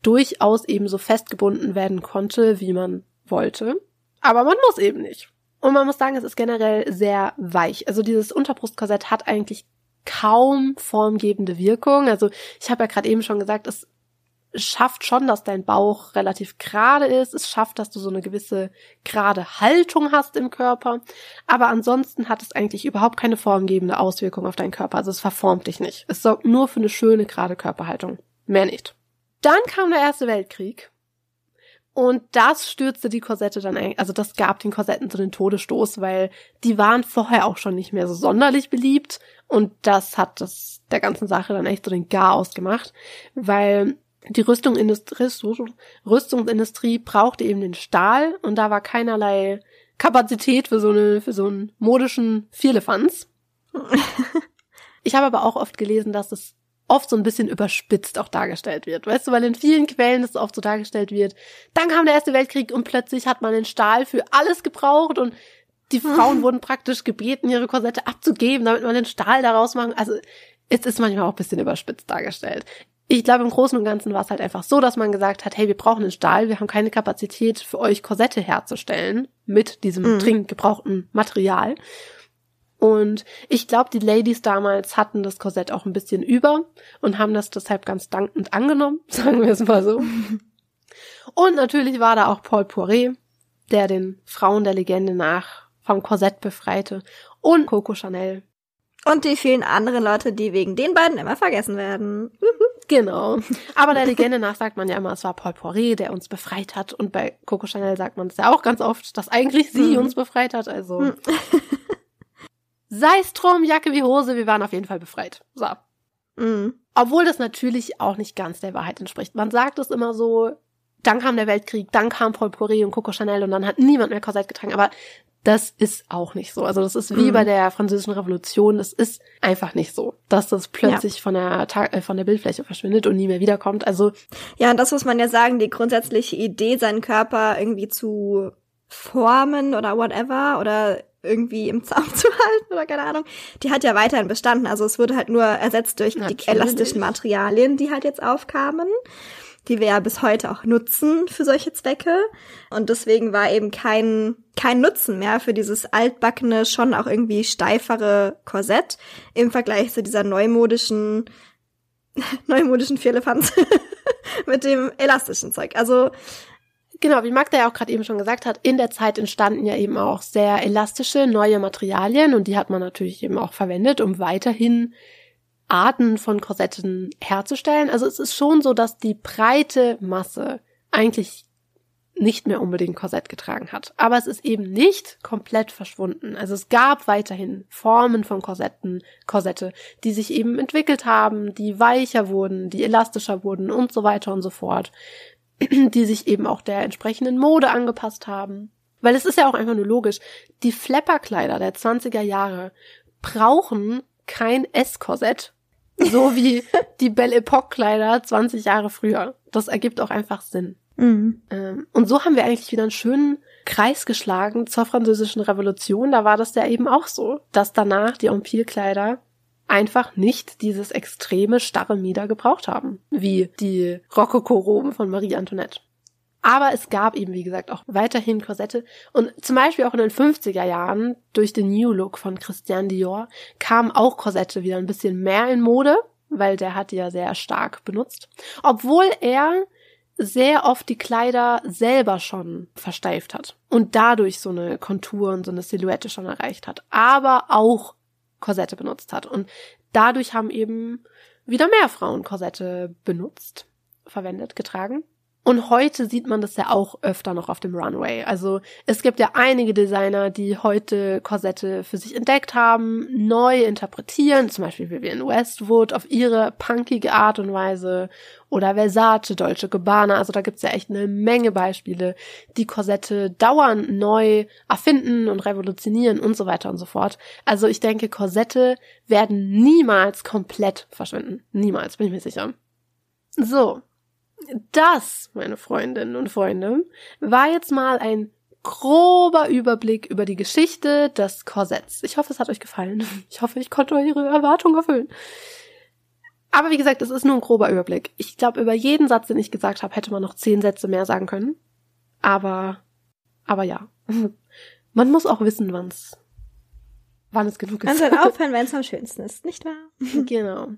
durchaus eben so festgebunden werden konnte, wie man wollte. Aber man muss eben nicht. Und man muss sagen, es ist generell sehr weich. Also dieses Unterbrustkorsett hat eigentlich kaum formgebende Wirkung. Also ich habe ja gerade eben schon gesagt, es schafft schon, dass dein Bauch relativ gerade ist. Es schafft, dass du so eine gewisse gerade Haltung hast im Körper. Aber ansonsten hat es eigentlich überhaupt keine formgebende Auswirkung auf deinen Körper. Also es verformt dich nicht. Es sorgt nur für eine schöne gerade Körperhaltung. Mehr nicht. Dann kam der Erste Weltkrieg. Und das stürzte die Korsette dann eigentlich, also das gab den Korsetten so den Todesstoß, weil die waren vorher auch schon nicht mehr so sonderlich beliebt und das hat das der ganzen Sache dann echt so den Gar gemacht, weil die Rüstungsindustrie, Rüstungsindustrie brauchte eben den Stahl und da war keinerlei Kapazität für so eine, für so einen modischen Vierlefanz. ich habe aber auch oft gelesen, dass es oft so ein bisschen überspitzt auch dargestellt wird. Weißt du, weil in vielen Quellen das oft so dargestellt wird. Dann kam der Erste Weltkrieg und plötzlich hat man den Stahl für alles gebraucht und die Frauen wurden praktisch gebeten, ihre Korsette abzugeben, damit man den Stahl daraus machen. Also es ist manchmal auch ein bisschen überspitzt dargestellt ich glaube, im Großen und Ganzen war es halt einfach so, dass man gesagt hat, hey, wir brauchen einen Stahl, wir haben keine Kapazität für euch Korsette herzustellen mit diesem mhm. dringend gebrauchten Material. Und ich glaube, die Ladies damals hatten das Korsett auch ein bisschen über und haben das deshalb ganz dankend angenommen, sagen wir es mal so. und natürlich war da auch Paul Poiret, der den Frauen der Legende nach vom Korsett befreite und Coco Chanel. Und die vielen anderen Leute, die wegen den beiden immer vergessen werden. Genau. Aber der Legende nach sagt man ja immer, es war Paul Poiret, der uns befreit hat. Und bei Coco Chanel sagt man es ja auch ganz oft, dass eigentlich sie mhm. uns befreit hat. Also mhm. sei es drum, Jacke wie Hose, wir waren auf jeden Fall befreit. So. Mhm. Obwohl das natürlich auch nicht ganz der Wahrheit entspricht. Man sagt es immer so, dann kam der Weltkrieg, dann kam Paul Poiret und Coco Chanel und dann hat niemand mehr Korsett getragen. Aber das ist auch nicht so. Also das ist wie mhm. bei der französischen Revolution. Das ist einfach nicht so, dass das plötzlich ja. von der Ta äh, von der Bildfläche verschwindet und nie mehr wiederkommt. Also ja, und das muss man ja sagen. Die grundsätzliche Idee, seinen Körper irgendwie zu formen oder whatever oder irgendwie im Zaum zu halten oder keine Ahnung, die hat ja weiterhin bestanden. Also es wurde halt nur ersetzt durch Natürlich. die elastischen Materialien, die halt jetzt aufkamen die wir ja bis heute auch nutzen für solche Zwecke. Und deswegen war eben kein, kein Nutzen mehr für dieses altbackene, schon auch irgendwie steifere Korsett im Vergleich zu dieser neumodischen, neumodischen Vierlefanz mit dem elastischen Zeug. Also, Genau, wie Magda ja auch gerade eben schon gesagt hat, in der Zeit entstanden ja eben auch sehr elastische neue Materialien und die hat man natürlich eben auch verwendet, um weiterhin Arten von Korsetten herzustellen. Also es ist schon so, dass die breite Masse eigentlich nicht mehr unbedingt Korsett getragen hat. Aber es ist eben nicht komplett verschwunden. Also es gab weiterhin Formen von Korsetten, Korsette, die sich eben entwickelt haben, die weicher wurden, die elastischer wurden und so weiter und so fort, die sich eben auch der entsprechenden Mode angepasst haben. Weil es ist ja auch einfach nur logisch, die Flapperkleider der 20er Jahre brauchen kein S-Korsett, so wie die Belle Epoque Kleider 20 Jahre früher. Das ergibt auch einfach Sinn. Mhm. Ähm, und so haben wir eigentlich wieder einen schönen Kreis geschlagen zur französischen Revolution. Da war das ja eben auch so, dass danach die Empire-Kleider einfach nicht dieses extreme starre Mieder gebraucht haben, wie die Rokoko-Roben von Marie Antoinette. Aber es gab eben, wie gesagt, auch weiterhin Korsette. Und zum Beispiel auch in den 50er Jahren durch den New Look von Christian Dior kamen auch Korsette wieder ein bisschen mehr in Mode. weil der hat die ja sehr stark benutzt. Obwohl er sehr oft die Kleider selber schon versteift hat und dadurch so eine Kontur und so eine Silhouette schon erreicht hat, aber auch Korsette benutzt hat. Und dadurch haben eben wieder mehr Frauen Korsette benutzt, verwendet, getragen. Und heute sieht man das ja auch öfter noch auf dem Runway. Also es gibt ja einige Designer, die heute Korsette für sich entdeckt haben, neu interpretieren, zum Beispiel Vivienne Westwood auf ihre punkige Art und Weise oder Versace, Dolce Gabbana. Also da gibt's ja echt eine Menge Beispiele, die Korsette dauernd neu erfinden und revolutionieren und so weiter und so fort. Also ich denke, Korsette werden niemals komplett verschwinden. Niemals, bin ich mir sicher. So, das, meine Freundinnen und Freunde, war jetzt mal ein grober Überblick über die Geschichte des Korsetts. Ich hoffe, es hat euch gefallen. Ich hoffe, ich konnte eure Erwartungen erfüllen. Aber wie gesagt, es ist nur ein grober Überblick. Ich glaube, über jeden Satz, den ich gesagt habe, hätte man noch zehn Sätze mehr sagen können. Aber, aber ja. Man muss auch wissen, wann's, wann es genug ist. Man soll aufhören, wenn es am schönsten ist, nicht wahr? genau.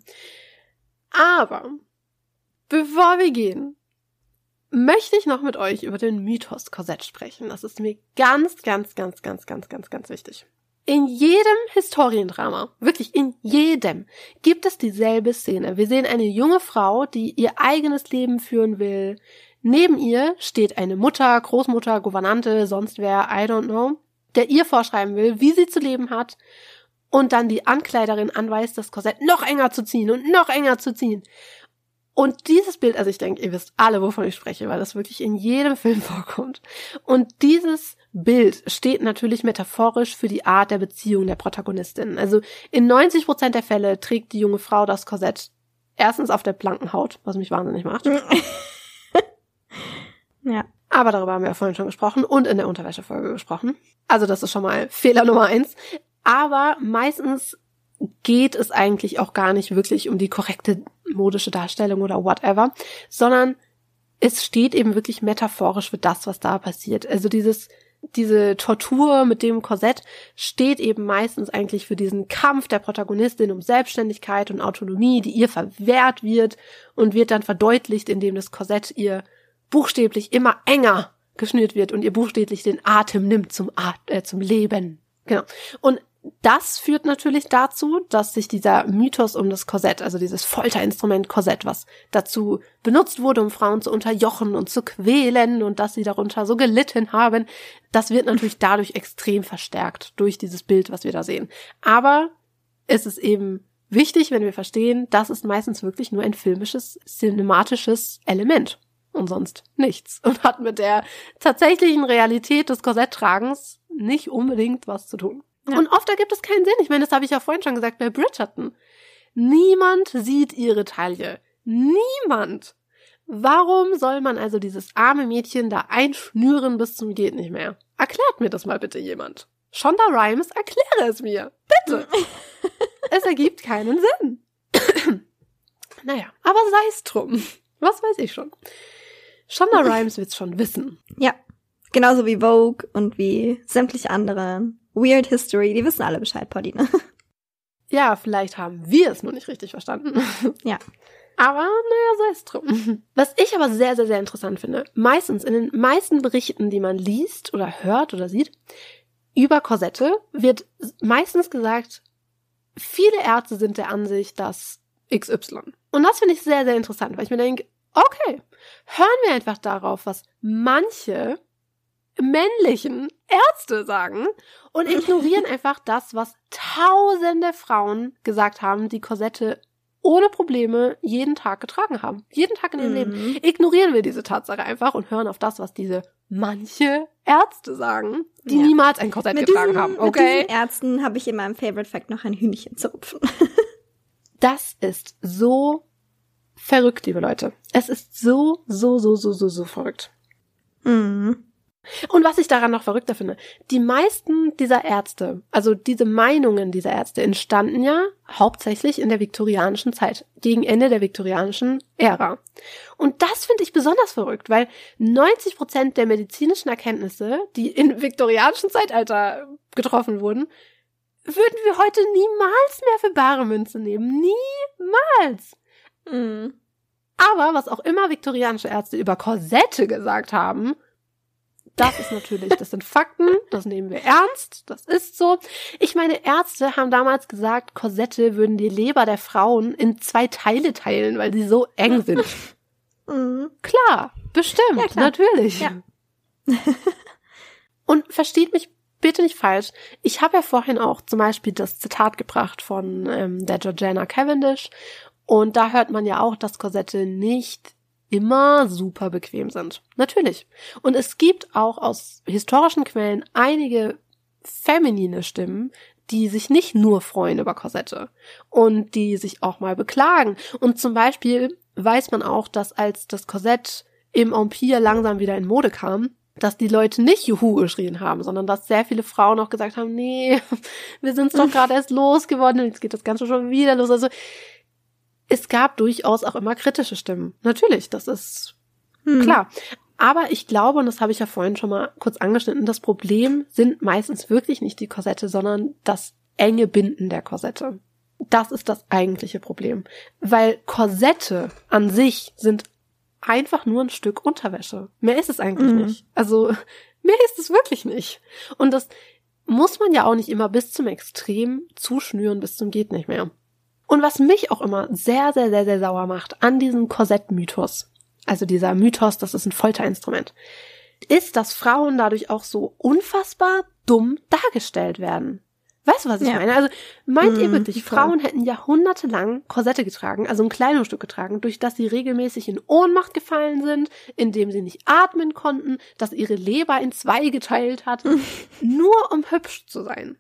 Aber Bevor wir gehen, möchte ich noch mit euch über den Mythos Korsett sprechen. Das ist mir ganz, ganz, ganz, ganz, ganz, ganz, ganz wichtig. In jedem Historiendrama, wirklich in jedem, gibt es dieselbe Szene. Wir sehen eine junge Frau, die ihr eigenes Leben führen will. Neben ihr steht eine Mutter, Großmutter, Gouvernante, sonst wer, I don't know, der ihr vorschreiben will, wie sie zu leben hat und dann die Ankleiderin anweist, das Korsett noch enger zu ziehen und noch enger zu ziehen. Und dieses Bild, also ich denke, ihr wisst alle, wovon ich spreche, weil das wirklich in jedem Film vorkommt. Und dieses Bild steht natürlich metaphorisch für die Art der Beziehung der Protagonistin. Also in 90 Prozent der Fälle trägt die junge Frau das Korsett erstens auf der blanken Haut, was mich wahnsinnig macht. ja. Aber darüber haben wir ja vorhin schon gesprochen und in der Unterwäschefolge gesprochen. Also das ist schon mal Fehler Nummer eins. Aber meistens geht es eigentlich auch gar nicht wirklich um die korrekte modische Darstellung oder whatever, sondern es steht eben wirklich metaphorisch für das, was da passiert. Also dieses, diese Tortur mit dem Korsett steht eben meistens eigentlich für diesen Kampf der Protagonistin um Selbstständigkeit und Autonomie, die ihr verwehrt wird und wird dann verdeutlicht, indem das Korsett ihr buchstäblich immer enger geschnürt wird und ihr buchstäblich den Atem nimmt zum, At äh, zum Leben. Genau. Und das führt natürlich dazu, dass sich dieser Mythos um das Korsett, also dieses Folterinstrument Korsett, was dazu benutzt wurde, um Frauen zu unterjochen und zu quälen und dass sie darunter so gelitten haben, das wird natürlich dadurch extrem verstärkt durch dieses Bild, was wir da sehen. Aber es ist eben wichtig, wenn wir verstehen, das ist meistens wirklich nur ein filmisches, cinematisches Element und sonst nichts und hat mit der tatsächlichen Realität des Korsetttragens nicht unbedingt was zu tun. Ja. Und oft ergibt es keinen Sinn. Ich meine, das habe ich ja vorhin schon gesagt bei Bridgerton. Niemand sieht ihre Taille. Niemand. Warum soll man also dieses arme Mädchen da einschnüren bis zum geht nicht mehr? Erklärt mir das mal bitte jemand. Shonda Rhimes, erkläre es mir. Bitte. es ergibt keinen Sinn. naja, aber sei es drum. Was weiß ich schon. Shonda Rhimes wird's schon wissen. Ja. Genauso wie Vogue und wie sämtliche andere Weird History, die wissen alle Bescheid, Pauline. Ja, vielleicht haben wir es nur nicht richtig verstanden. Ja. Aber naja, sei es drum. Was ich aber sehr, sehr, sehr interessant finde, meistens in den meisten Berichten, die man liest oder hört oder sieht, über Korsette wird meistens gesagt, viele Ärzte sind der Ansicht, dass XY. Und das finde ich sehr, sehr interessant, weil ich mir denke, okay, hören wir einfach darauf, was manche männlichen Ärzte sagen und ignorieren einfach das, was tausende Frauen gesagt haben, die Korsette ohne Probleme jeden Tag getragen haben. Jeden Tag in ihrem mhm. Leben. Ignorieren wir diese Tatsache einfach und hören auf das, was diese manche Ärzte sagen, die ja. niemals ein Korsett mit getragen diesen, haben. Okay. Mit diesen Ärzten habe ich in meinem Favorite Fact noch ein Hühnchen zu rupfen. das ist so verrückt, liebe Leute. Es ist so, so, so, so, so, so verrückt. Mhm. Und was ich daran noch verrückter finde, die meisten dieser Ärzte, also diese Meinungen dieser Ärzte entstanden ja hauptsächlich in der viktorianischen Zeit, gegen Ende der viktorianischen Ära. Und das finde ich besonders verrückt, weil 90 Prozent der medizinischen Erkenntnisse, die im viktorianischen Zeitalter getroffen wurden, würden wir heute niemals mehr für bare Münze nehmen. Niemals! Mhm. Aber was auch immer viktorianische Ärzte über Korsette gesagt haben, das ist natürlich, das sind Fakten, das nehmen wir ernst, das ist so. Ich meine, Ärzte haben damals gesagt, Korsette würden die Leber der Frauen in zwei Teile teilen, weil sie so eng sind. Mhm. Klar, bestimmt, ja, klar. natürlich. Ja. Und versteht mich bitte nicht falsch. Ich habe ja vorhin auch zum Beispiel das Zitat gebracht von ähm, der Georgiana Cavendish. Und da hört man ja auch, dass Korsette nicht immer super bequem sind. Natürlich. Und es gibt auch aus historischen Quellen einige feminine Stimmen, die sich nicht nur freuen über Korsette und die sich auch mal beklagen. Und zum Beispiel weiß man auch, dass als das Korsett im Empire langsam wieder in Mode kam, dass die Leute nicht Juhu geschrien haben, sondern dass sehr viele Frauen auch gesagt haben, nee, wir sind doch gerade erst losgeworden und jetzt geht das Ganze schon wieder los. Also es gab durchaus auch immer kritische Stimmen. Natürlich, das ist hm. klar. Aber ich glaube, und das habe ich ja vorhin schon mal kurz angeschnitten, das Problem sind meistens wirklich nicht die Korsette, sondern das enge Binden der Korsette. Das ist das eigentliche Problem. Weil Korsette an sich sind einfach nur ein Stück Unterwäsche. Mehr ist es eigentlich mhm. nicht. Also, mehr ist es wirklich nicht. Und das muss man ja auch nicht immer bis zum Extrem zuschnüren, bis zum geht nicht mehr. Und was mich auch immer sehr, sehr, sehr, sehr sauer macht an diesem Korsettmythos, also dieser Mythos, das ist ein Folterinstrument, ist, dass Frauen dadurch auch so unfassbar dumm dargestellt werden. Weißt du, was ich ja. meine? Also meint mm, ihr mhm, wirklich, Frauen hätten jahrhundertelang Korsette getragen, also ein Kleidungsstück getragen, durch das sie regelmäßig in Ohnmacht gefallen sind, indem sie nicht atmen konnten, dass ihre Leber in zwei geteilt hat, nur um hübsch zu sein.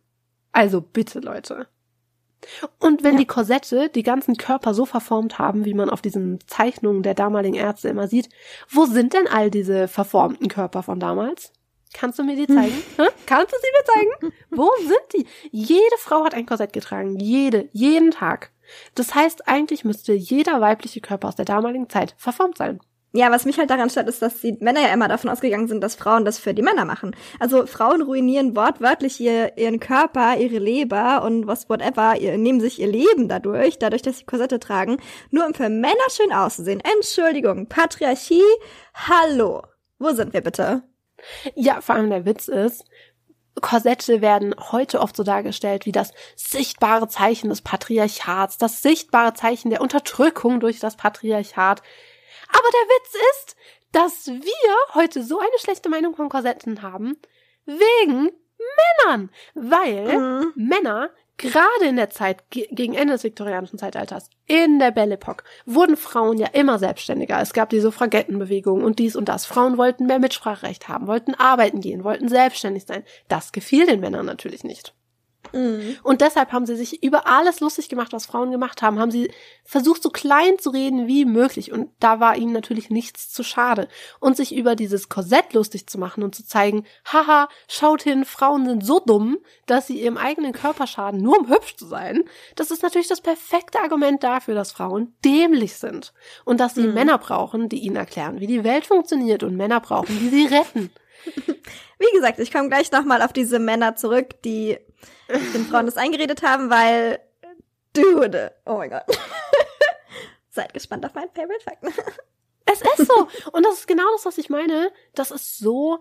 Also bitte, Leute. Und wenn ja. die Korsette die ganzen Körper so verformt haben, wie man auf diesen Zeichnungen der damaligen Ärzte immer sieht, wo sind denn all diese verformten Körper von damals? Kannst du mir die zeigen? Kannst du sie mir zeigen? Wo sind die? Jede Frau hat ein Korsett getragen. Jede. Jeden Tag. Das heißt, eigentlich müsste jeder weibliche Körper aus der damaligen Zeit verformt sein. Ja, was mich halt daran stört, ist, dass die Männer ja immer davon ausgegangen sind, dass Frauen das für die Männer machen. Also Frauen ruinieren wortwörtlich ihr, ihren Körper, ihre Leber und was whatever, ihr, nehmen sich ihr Leben dadurch, dadurch, dass sie Korsette tragen, nur um für Männer schön auszusehen. Entschuldigung, Patriarchie, hallo. Wo sind wir bitte? Ja, vor allem der Witz ist, Korsette werden heute oft so dargestellt wie das sichtbare Zeichen des Patriarchats, das sichtbare Zeichen der Unterdrückung durch das Patriarchat. Aber der Witz ist, dass wir heute so eine schlechte Meinung von Korsetten haben, wegen Männern, weil mhm. Männer gerade in der Zeit gegen Ende des viktorianischen Zeitalters, in der Belle Epoque, wurden Frauen ja immer selbstständiger. Es gab die Suffragettenbewegung und dies und das. Frauen wollten mehr Mitspracherecht haben, wollten arbeiten gehen, wollten selbstständig sein. Das gefiel den Männern natürlich nicht. Mhm. Und deshalb haben sie sich über alles lustig gemacht, was Frauen gemacht haben, haben sie versucht, so klein zu reden wie möglich. Und da war ihnen natürlich nichts zu schade. Und sich über dieses Korsett lustig zu machen und zu zeigen, haha, schaut hin, Frauen sind so dumm, dass sie ihrem eigenen Körper schaden, nur um hübsch zu sein. Das ist natürlich das perfekte Argument dafür, dass Frauen dämlich sind. Und dass sie mhm. Männer brauchen, die ihnen erklären, wie die Welt funktioniert und Männer brauchen, die sie retten. Wie gesagt, ich komme gleich nochmal auf diese Männer zurück, die den Frauen das eingeredet haben, weil, dude, oh mein Gott. Seid gespannt auf meinen Favorite Fact. es ist so. Und das ist genau das, was ich meine. Das ist so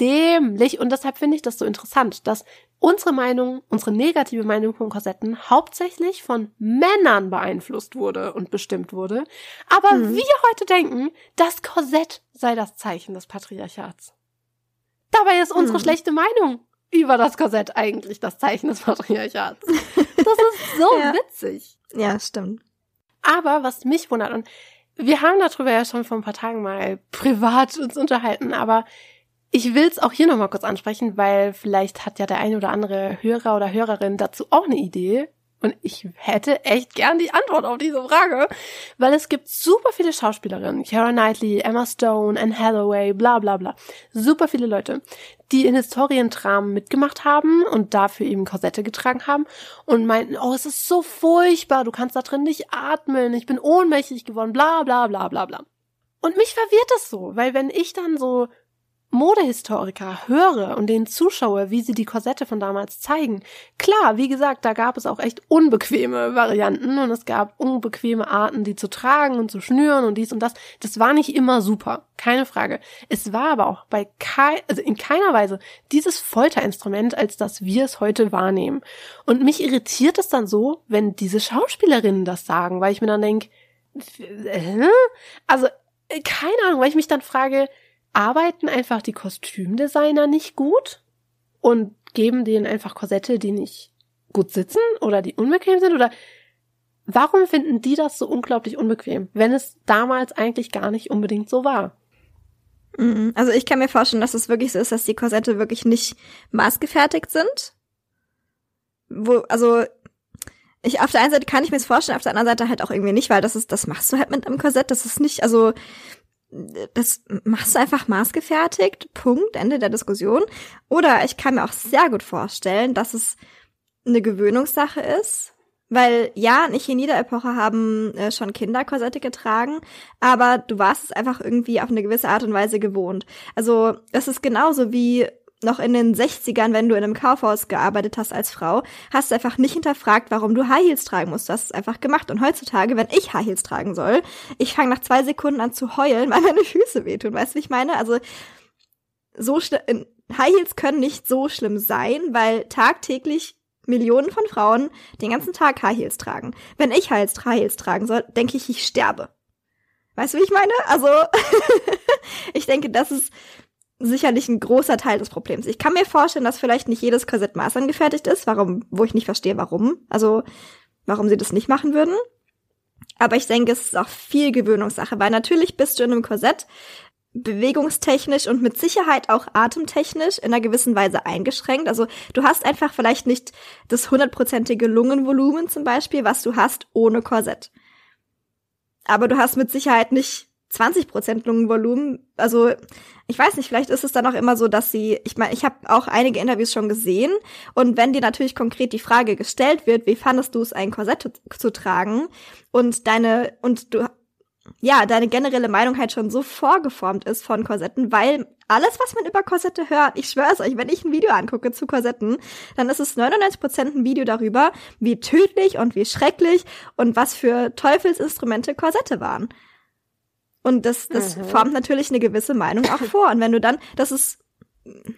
dämlich. Und deshalb finde ich das so interessant, dass unsere Meinung, unsere negative Meinung von Korsetten hauptsächlich von Männern beeinflusst wurde und bestimmt wurde. Aber mhm. wir heute denken, das Korsett sei das Zeichen des Patriarchats. Dabei ist unsere mhm. schlechte Meinung über das Korsett eigentlich das Zeichen des Patriarchats. Das ist so ja. witzig. Ja, stimmt. Aber was mich wundert, und wir haben darüber ja schon vor ein paar Tagen mal privat uns unterhalten, aber ich will es auch hier nochmal kurz ansprechen, weil vielleicht hat ja der eine oder andere Hörer oder Hörerin dazu auch eine Idee. Und ich hätte echt gern die Antwort auf diese Frage, weil es gibt super viele Schauspielerinnen, Keira Knightley, Emma Stone, Anne Hathaway, bla bla bla. Super viele Leute, die in Historientramen mitgemacht haben und dafür eben Korsette getragen haben und meinten, oh, es ist so furchtbar, du kannst da drin nicht atmen, ich bin ohnmächtig geworden, bla bla bla bla bla. Und mich verwirrt das so, weil wenn ich dann so Modehistoriker höre und den Zuschauer, wie sie die Korsette von damals zeigen, klar, wie gesagt, da gab es auch echt unbequeme Varianten und es gab unbequeme Arten, die zu tragen und zu schnüren und dies und das. Das war nicht immer super, keine Frage. Es war aber auch bei kei also in keiner Weise dieses Folterinstrument, als dass wir es heute wahrnehmen. Und mich irritiert es dann so, wenn diese Schauspielerinnen das sagen, weil ich mir dann denke, also äh, keine Ahnung, weil ich mich dann frage, arbeiten einfach die Kostümdesigner nicht gut und geben denen einfach Korsette, die nicht gut sitzen oder die unbequem sind oder warum finden die das so unglaublich unbequem, wenn es damals eigentlich gar nicht unbedingt so war? Mhm. Also ich kann mir vorstellen, dass es wirklich so ist, dass die Korsette wirklich nicht maßgefertigt sind. Wo, also ich auf der einen Seite kann ich mir das vorstellen, auf der anderen Seite halt auch irgendwie nicht, weil das ist, das machst du halt mit einem Korsett. Das ist nicht, also das machst du einfach maßgefertigt, Punkt, Ende der Diskussion. Oder ich kann mir auch sehr gut vorstellen, dass es eine Gewöhnungssache ist, weil ja, nicht in jeder Epoche haben äh, schon Kinder Korsette getragen, aber du warst es einfach irgendwie auf eine gewisse Art und Weise gewohnt. Also es ist genauso wie noch in den 60ern, wenn du in einem Kaufhaus gearbeitet hast als Frau, hast du einfach nicht hinterfragt, warum du High Heels tragen musst. Du hast es einfach gemacht. Und heutzutage, wenn ich High Heels tragen soll, ich fange nach zwei Sekunden an zu heulen, weil meine Füße wehtun. Weißt du, wie ich meine? Also so schlimm. High Heels können nicht so schlimm sein, weil tagtäglich Millionen von Frauen den ganzen Tag High Heels tragen. Wenn ich High Heels tragen soll, denke ich, ich sterbe. Weißt du, wie ich meine? Also, ich denke, das ist sicherlich ein großer Teil des Problems. Ich kann mir vorstellen, dass vielleicht nicht jedes Korsett maßangefertigt ist, warum, wo ich nicht verstehe, warum. Also, warum sie das nicht machen würden. Aber ich denke, es ist auch viel Gewöhnungssache, weil natürlich bist du in einem Korsett bewegungstechnisch und mit Sicherheit auch atemtechnisch in einer gewissen Weise eingeschränkt. Also du hast einfach vielleicht nicht das hundertprozentige Lungenvolumen zum Beispiel, was du hast ohne Korsett. Aber du hast mit Sicherheit nicht 20 Prozent Lungenvolumen. Also ich weiß nicht, vielleicht ist es dann auch immer so, dass sie, ich meine, ich habe auch einige Interviews schon gesehen und wenn dir natürlich konkret die Frage gestellt wird, wie fandest du es, ein Korsett zu, tragen und deine und du ja, deine generelle Meinung halt schon so vorgeformt ist von Korsetten, weil alles, was man über Korsette hört, ich schwör's euch, wenn ich ein Video angucke zu Korsetten, dann ist es 99% ein Video darüber, wie tödlich und wie schrecklich und was für Teufelsinstrumente Korsette waren. Und das, das mhm. formt natürlich eine gewisse Meinung auch vor. Und wenn du dann, das ist,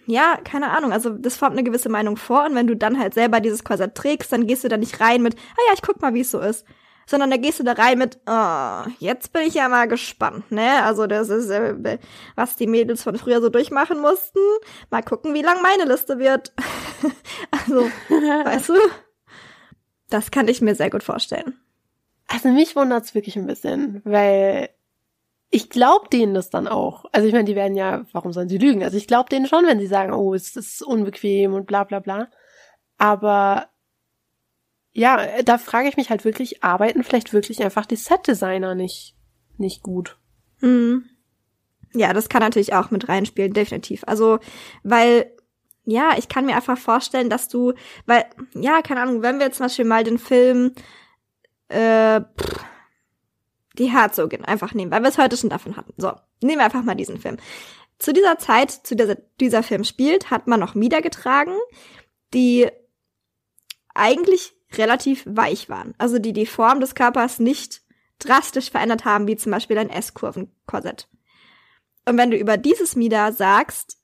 ja, keine Ahnung, also das formt eine gewisse Meinung vor. Und wenn du dann halt selber dieses Korsett trägst, dann gehst du da nicht rein mit, ah ja, ich guck mal, wie es so ist. Sondern da gehst du da rein mit, oh, jetzt bin ich ja mal gespannt, ne? Also das ist, äh, was die Mädels von früher so durchmachen mussten. Mal gucken, wie lang meine Liste wird. also, weißt du? Das kann ich mir sehr gut vorstellen. Also mich wundert's wirklich ein bisschen, weil ich glaube denen das dann auch. Also ich meine, die werden ja, warum sollen sie lügen? Also ich glaube denen schon, wenn sie sagen, oh, es ist unbequem und bla bla bla. Aber ja, da frage ich mich halt wirklich, arbeiten vielleicht wirklich einfach die Set-Designer nicht, nicht gut? Mhm. Ja, das kann natürlich auch mit reinspielen, definitiv. Also, weil, ja, ich kann mir einfach vorstellen, dass du, weil, ja, keine Ahnung, wenn wir jetzt zum Beispiel mal den Film, äh, pff, die Herzogin einfach nehmen, weil wir es heute schon davon hatten. So, nehmen wir einfach mal diesen Film. Zu dieser Zeit, zu der dieser Film spielt, hat man noch Mieder getragen, die eigentlich relativ weich waren. Also die die Form des Körpers nicht drastisch verändert haben, wie zum Beispiel ein S-Kurven-Korsett. Und wenn du über dieses Mieder sagst,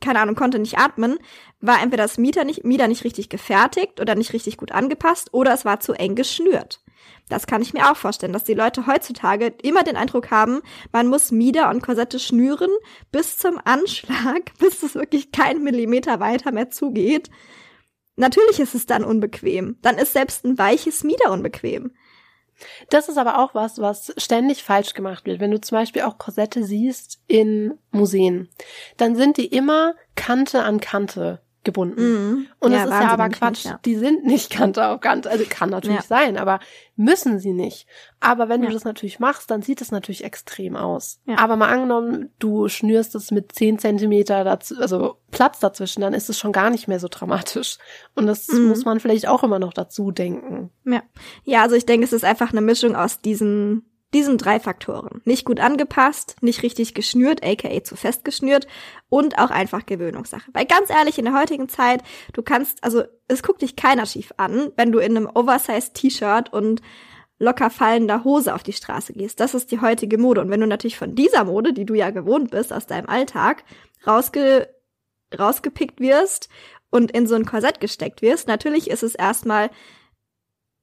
keine Ahnung, konnte nicht atmen, war entweder das Mieder nicht, Mieder nicht richtig gefertigt oder nicht richtig gut angepasst oder es war zu eng geschnürt. Das kann ich mir auch vorstellen, dass die Leute heutzutage immer den Eindruck haben, man muss Mieder und Korsette schnüren bis zum Anschlag, bis es wirklich kein Millimeter weiter mehr zugeht. Natürlich ist es dann unbequem. Dann ist selbst ein weiches Mieder unbequem. Das ist aber auch was, was ständig falsch gemacht wird. Wenn du zum Beispiel auch Korsette siehst in Museen, dann sind die immer Kante an Kante gebunden. Mhm. Und ja, das ist ja aber Quatsch. Nicht, ja. Die sind nicht Kante auf Kante. Also kann natürlich ja. sein, aber müssen sie nicht. Aber wenn du das natürlich machst, dann sieht es natürlich extrem aus. Aber mal angenommen, du schnürst es mit zehn Zentimeter dazu, also Platz dazwischen, dann ist es schon gar nicht mehr so dramatisch. Und das mhm. muss man vielleicht auch immer noch dazu denken. Ja. Ja, also ich denke, es ist einfach eine Mischung aus diesen Diesen drei Faktoren. Nicht gut angepasst, nicht richtig geschnürt, aka zu fest geschnürt und auch einfach Gewöhnungssache. Weil ganz ehrlich, in der heutigen Zeit, du kannst, also es guckt dich keiner schief an, wenn du in einem Oversized T-Shirt und locker fallender Hose auf die Straße gehst. Das ist die heutige Mode. Und wenn du natürlich von dieser Mode, die du ja gewohnt bist aus deinem Alltag, rausge rausgepickt wirst und in so ein Korsett gesteckt wirst, natürlich ist es erstmal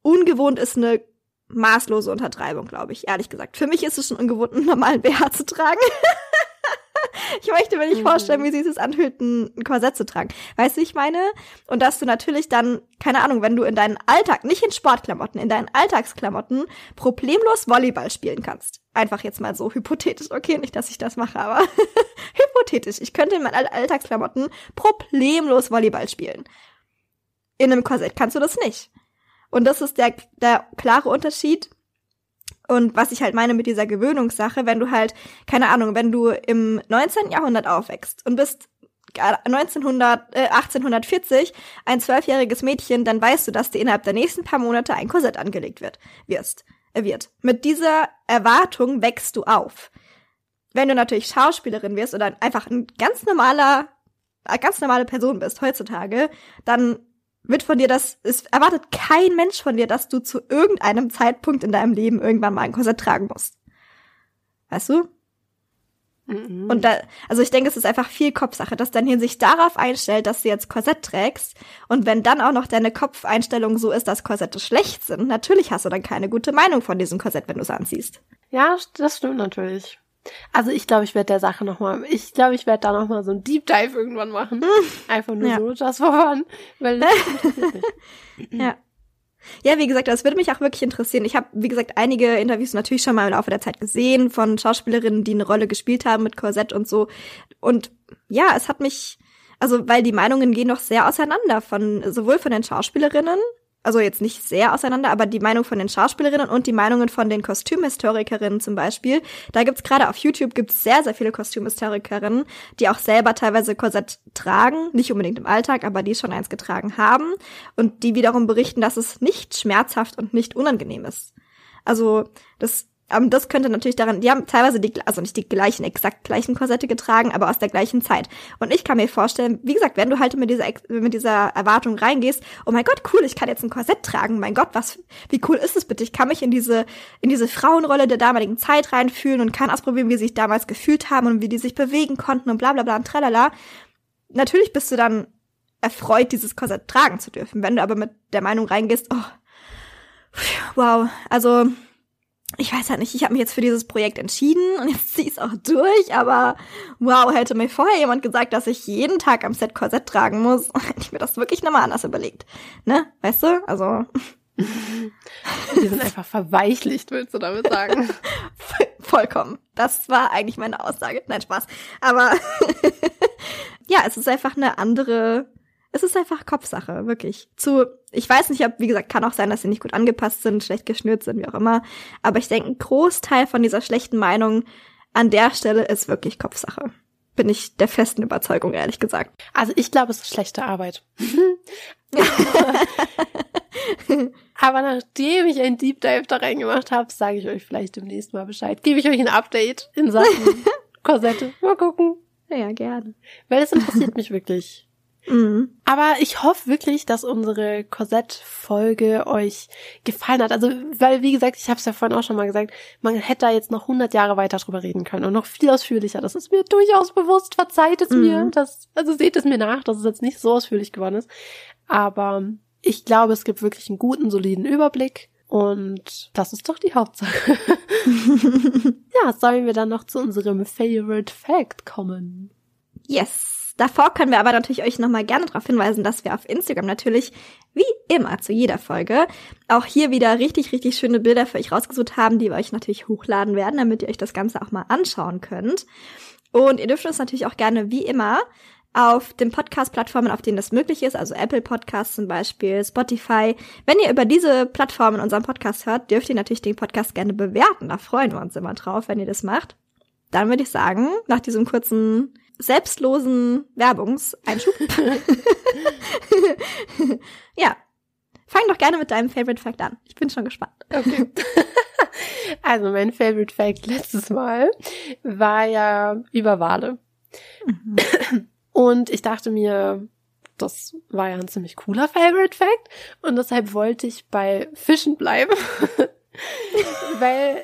ungewohnt, ist eine maßlose Untertreibung, glaube ich, ehrlich gesagt. Für mich ist es schon ungewohnt, einen normalen BH zu tragen. ich möchte mir nicht mhm. vorstellen, wie sich das anfühlt, ein Korsett zu tragen. Weißt du, ich meine? Und dass du natürlich dann, keine Ahnung, wenn du in deinen Alltag, nicht in Sportklamotten, in deinen Alltagsklamotten problemlos Volleyball spielen kannst. Einfach jetzt mal so hypothetisch. Okay, nicht, dass ich das mache, aber hypothetisch. Ich könnte in meinen Alltagsklamotten problemlos Volleyball spielen. In einem Korsett kannst du das nicht. Und das ist der, der klare Unterschied. Und was ich halt meine mit dieser Gewöhnungssache, wenn du halt, keine Ahnung, wenn du im 19. Jahrhundert aufwächst und bist 1900, äh, 1840 ein zwölfjähriges Mädchen, dann weißt du, dass dir innerhalb der nächsten paar Monate ein Korsett angelegt wird, wirst, äh, wird. Mit dieser Erwartung wächst du auf. Wenn du natürlich Schauspielerin wirst oder einfach ein ganz normaler, ganz normale Person bist heutzutage, dann wird von dir das, es erwartet kein Mensch von dir, dass du zu irgendeinem Zeitpunkt in deinem Leben irgendwann mal ein Korsett tragen musst. Weißt du? Mhm. Und da, also ich denke, es ist einfach viel Kopfsache, dass dein Hirn sich darauf einstellt, dass du jetzt Korsett trägst. Und wenn dann auch noch deine Kopfeinstellung so ist, dass Korsette schlecht sind, natürlich hast du dann keine gute Meinung von diesem Korsett, wenn du es anziehst. Ja, das stimmt natürlich. Also ich glaube, ich werde der Sache nochmal, ich glaube, ich werde da nochmal so ein Deep Dive irgendwann machen. Einfach nur ja. so, just for fun. Weil das ja. Ja, wie gesagt, das würde mich auch wirklich interessieren. Ich habe, wie gesagt, einige Interviews natürlich schon mal im Laufe der Zeit gesehen von Schauspielerinnen, die eine Rolle gespielt haben mit Korsett und so. Und ja, es hat mich, also weil die Meinungen gehen doch sehr auseinander von sowohl von den Schauspielerinnen also jetzt nicht sehr auseinander, aber die Meinung von den Schauspielerinnen und die Meinungen von den Kostümhistorikerinnen zum Beispiel. Da gibt's gerade auf YouTube gibt's sehr, sehr viele Kostümhistorikerinnen, die auch selber teilweise Korsett tragen, nicht unbedingt im Alltag, aber die schon eins getragen haben und die wiederum berichten, dass es nicht schmerzhaft und nicht unangenehm ist. Also das ähm, das könnte natürlich daran, die haben teilweise die, also nicht die gleichen, exakt gleichen Korsette getragen, aber aus der gleichen Zeit. Und ich kann mir vorstellen, wie gesagt, wenn du halt mit dieser, mit dieser Erwartung reingehst, oh mein Gott, cool, ich kann jetzt ein Korsett tragen, mein Gott, was, wie cool ist es bitte? Ich kann mich in diese, in diese Frauenrolle der damaligen Zeit reinfühlen und kann ausprobieren, wie sie sich damals gefühlt haben und wie die sich bewegen konnten und bla, bla, bla und tralala. Natürlich bist du dann erfreut, dieses Korsett tragen zu dürfen. Wenn du aber mit der Meinung reingehst, oh, wow, also, ich weiß halt nicht, ich habe mich jetzt für dieses Projekt entschieden und jetzt ziehe ich es auch durch, aber wow, hätte mir vorher jemand gesagt, dass ich jeden Tag am Set Korsett tragen muss, hätte ich mir das wirklich nochmal anders überlegt. Ne? Weißt du? Also. Die sind einfach verweichlicht, willst du damit sagen? Vollkommen. Das war eigentlich meine Aussage. Nein, Spaß. Aber ja, es ist einfach eine andere es ist einfach Kopfsache, wirklich. Zu, ich weiß nicht, ob, wie gesagt, kann auch sein, dass sie nicht gut angepasst sind, schlecht geschnürt sind, wie auch immer. Aber ich denke, ein Großteil von dieser schlechten Meinung an der Stelle ist wirklich Kopfsache. Bin ich der festen Überzeugung, ehrlich gesagt. Also ich glaube, es ist schlechte Arbeit. Aber nachdem ich ein Deep Dive da reingemacht habe, sage ich euch vielleicht demnächst mal Bescheid. Gebe ich euch ein Update in Sachen Korsette. Mal gucken. Ja, gerne. Weil es interessiert mich wirklich. Mhm. Aber ich hoffe wirklich, dass unsere Korsett-Folge euch gefallen hat. Also, weil, wie gesagt, ich habe es ja vorhin auch schon mal gesagt, man hätte da jetzt noch 100 Jahre weiter drüber reden können und noch viel ausführlicher. Das ist mir durchaus bewusst. Verzeiht es mhm. mir. Das, also seht es mir nach, dass es jetzt nicht so ausführlich geworden ist. Aber ich glaube, es gibt wirklich einen guten, soliden Überblick. Und das ist doch die Hauptsache. ja, sollen wir dann noch zu unserem Favorite Fact kommen? Yes. Davor können wir aber natürlich euch nochmal gerne darauf hinweisen, dass wir auf Instagram natürlich, wie immer zu jeder Folge, auch hier wieder richtig, richtig schöne Bilder für euch rausgesucht haben, die wir euch natürlich hochladen werden, damit ihr euch das Ganze auch mal anschauen könnt. Und ihr dürft uns natürlich auch gerne, wie immer, auf den Podcast-Plattformen, auf denen das möglich ist, also Apple Podcasts zum Beispiel, Spotify. Wenn ihr über diese Plattformen unseren Podcast hört, dürft ihr natürlich den Podcast gerne bewerten. Da freuen wir uns immer drauf, wenn ihr das macht. Dann würde ich sagen, nach diesem kurzen selbstlosen Werbungseinschub. ja. Fang doch gerne mit deinem Favorite Fact an. Ich bin schon gespannt. Okay. also mein Favorite Fact letztes Mal war ja über Wale. Mhm. Und ich dachte mir, das war ja ein ziemlich cooler Favorite Fact. Und deshalb wollte ich bei Fischen bleiben. Weil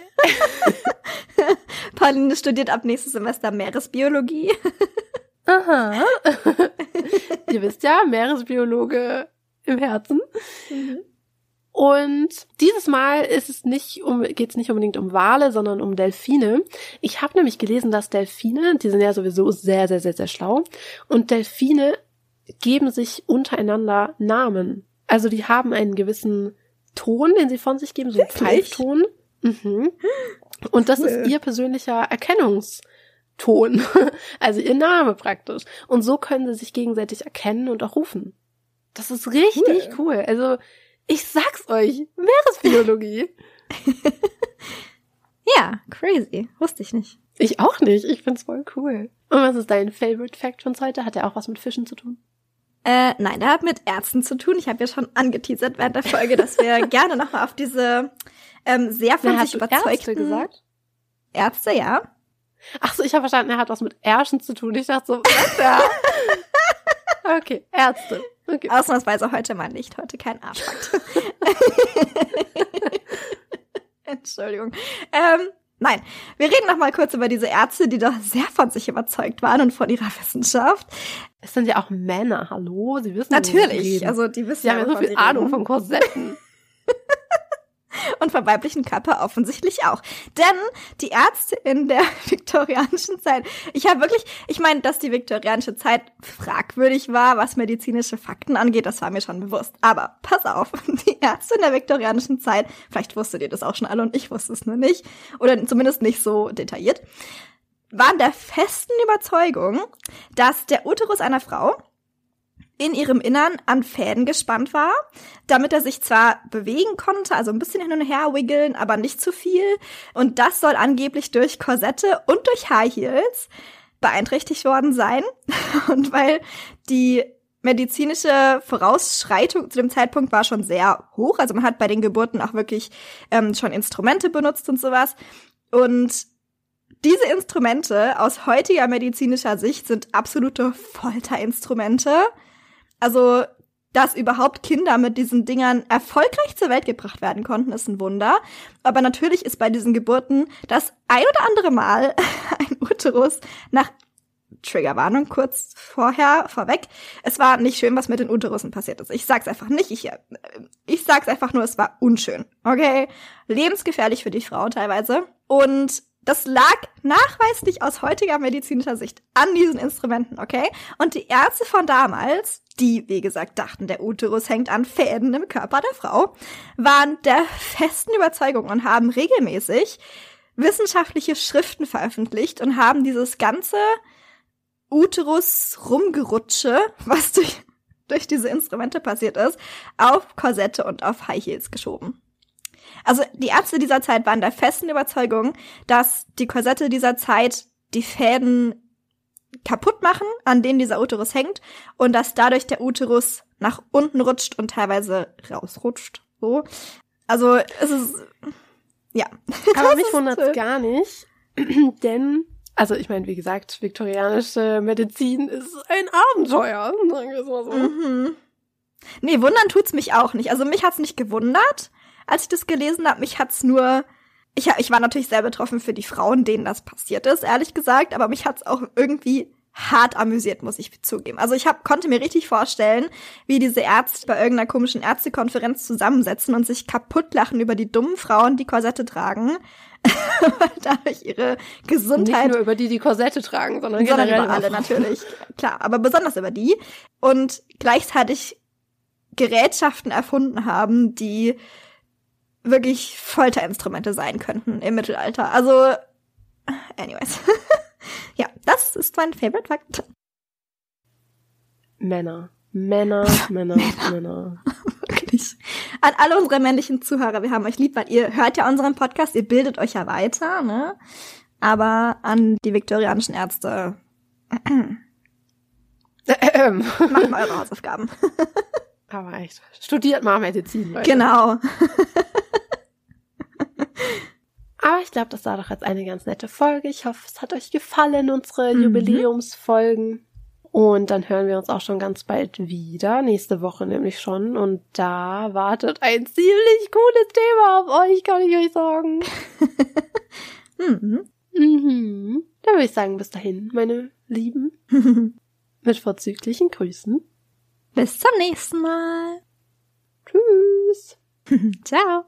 Pauline studiert ab nächstes Semester Meeresbiologie. Aha. Ihr wisst ja, Meeresbiologe im Herzen. Mhm. Und dieses Mal ist es nicht um, geht es nicht unbedingt um Wale, sondern um Delfine. Ich habe nämlich gelesen, dass Delfine, die sind ja sowieso sehr, sehr, sehr, sehr schlau, und Delfine geben sich untereinander Namen. Also die haben einen gewissen Ton, den sie von sich geben, so ein Pfeifton. Mhm. Und das ist ihr persönlicher Erkennungston. Also ihr Name praktisch. Und so können sie sich gegenseitig erkennen und auch rufen. Das ist richtig cool. cool. Also ich sag's euch, Meeresbiologie. ja, crazy. Wusste ich nicht. Ich auch nicht. Ich find's voll cool. Und was ist dein Favorite Fact von heute? Hat er auch was mit Fischen zu tun? Äh, nein, der hat mit Ärzten zu tun. Ich habe ja schon angeteasert während der Folge, dass wir gerne nochmal auf diese ähm, sehr von sich überzeugten Ärzte gesagt. Ärzte, ja. Ach so, ich habe verstanden, er hat was mit Ärschen zu tun. Ich dachte so, was ja. okay, Ärzte. Okay. Ausnahmsweise heute mal nicht, heute kein Arschfakt. Entschuldigung. Ähm, nein, wir reden noch mal kurz über diese Ärzte, die doch sehr von sich überzeugt waren und von ihrer Wissenschaft. Es sind ja auch Männer, hallo, sie wissen Natürlich, also die wissen ja, haben ja so viel Ahnung von Korsetten. und vom weiblichen Körper offensichtlich auch. Denn die Ärzte in der viktorianischen Zeit, ich habe wirklich, ich meine, dass die viktorianische Zeit fragwürdig war, was medizinische Fakten angeht, das war mir schon bewusst. Aber pass auf, die Ärzte in der viktorianischen Zeit, vielleicht wusstet ihr das auch schon alle und ich wusste es nur nicht, oder zumindest nicht so detailliert, waren der festen Überzeugung, dass der Uterus einer Frau in ihrem Innern an Fäden gespannt war, damit er sich zwar bewegen konnte, also ein bisschen hin und her wiggeln, aber nicht zu viel. Und das soll angeblich durch Korsette und durch High Heels beeinträchtigt worden sein. Und weil die medizinische Vorausschreitung zu dem Zeitpunkt war schon sehr hoch. Also man hat bei den Geburten auch wirklich ähm, schon Instrumente benutzt und sowas. Und diese Instrumente aus heutiger medizinischer Sicht sind absolute Folterinstrumente. Also, dass überhaupt Kinder mit diesen Dingern erfolgreich zur Welt gebracht werden konnten, ist ein Wunder. Aber natürlich ist bei diesen Geburten das ein oder andere Mal ein Uterus nach Triggerwarnung kurz vorher, vorweg. Es war nicht schön, was mit den Uterussen passiert ist. Ich sag's einfach nicht. Ich, ich sag's einfach nur, es war unschön. Okay? Lebensgefährlich für die Frau teilweise. Und das lag nachweislich aus heutiger medizinischer Sicht an diesen Instrumenten, okay? Und die Ärzte von damals, die, wie gesagt, dachten, der Uterus hängt an Fäden im Körper der Frau, waren der festen Überzeugung und haben regelmäßig wissenschaftliche Schriften veröffentlicht und haben dieses ganze Uterus-Rumgerutsche, was durch, durch diese Instrumente passiert ist, auf Korsette und auf High Heels geschoben. Also die Ärzte dieser Zeit waren der festen Überzeugung, dass die Korsette dieser Zeit die Fäden kaputt machen, an denen dieser Uterus hängt, und dass dadurch der Uterus nach unten rutscht und teilweise rausrutscht. So. Also es ist ja. Aber mich wundert gar nicht, denn also ich meine, wie gesagt, viktorianische Medizin ist ein Abenteuer, sagen wir es mal so. Mhm. Nee, wundern tut's mich auch nicht. Also mich hat's nicht gewundert als ich das gelesen habe. Mich hat's nur ich, ich war natürlich sehr betroffen für die Frauen, denen das passiert ist, ehrlich gesagt, aber mich hat's auch irgendwie hart amüsiert, muss ich zugeben. Also ich hab, konnte mir richtig vorstellen, wie diese Ärzte bei irgendeiner komischen Ärztekonferenz zusammensetzen und sich kaputt lachen über die dummen Frauen, die Korsette tragen. weil dadurch ihre Gesundheit. Nicht nur über die, die Korsette tragen, sondern, sondern generell über alle natürlich. Klar, aber besonders über die. Und gleichzeitig Gerätschaften erfunden haben, die wirklich Folterinstrumente sein könnten im Mittelalter. Also, anyways. ja, das ist mein Favorite Fact. Männer. Männer, Männer, Männer. Männer. Wirklich. An alle unsere männlichen Zuhörer, wir haben euch lieb, weil ihr hört ja unseren Podcast, ihr bildet euch ja weiter, ne? Aber an die viktorianischen Ärzte, macht mal eure Hausaufgaben. Aber echt, studiert mal Medizin, Leute. Genau. Aber ich glaube, das war doch jetzt eine ganz nette Folge. Ich hoffe, es hat euch gefallen, unsere Mhm. Jubiläumsfolgen. Und dann hören wir uns auch schon ganz bald wieder. Nächste Woche nämlich schon. Und da wartet ein ziemlich cooles Thema auf euch, kann ich euch sagen. Mhm. Mhm. Dann würde ich sagen, bis dahin, meine Lieben. Mit vorzüglichen Grüßen. Bis zum nächsten Mal. Tschüss. Ciao.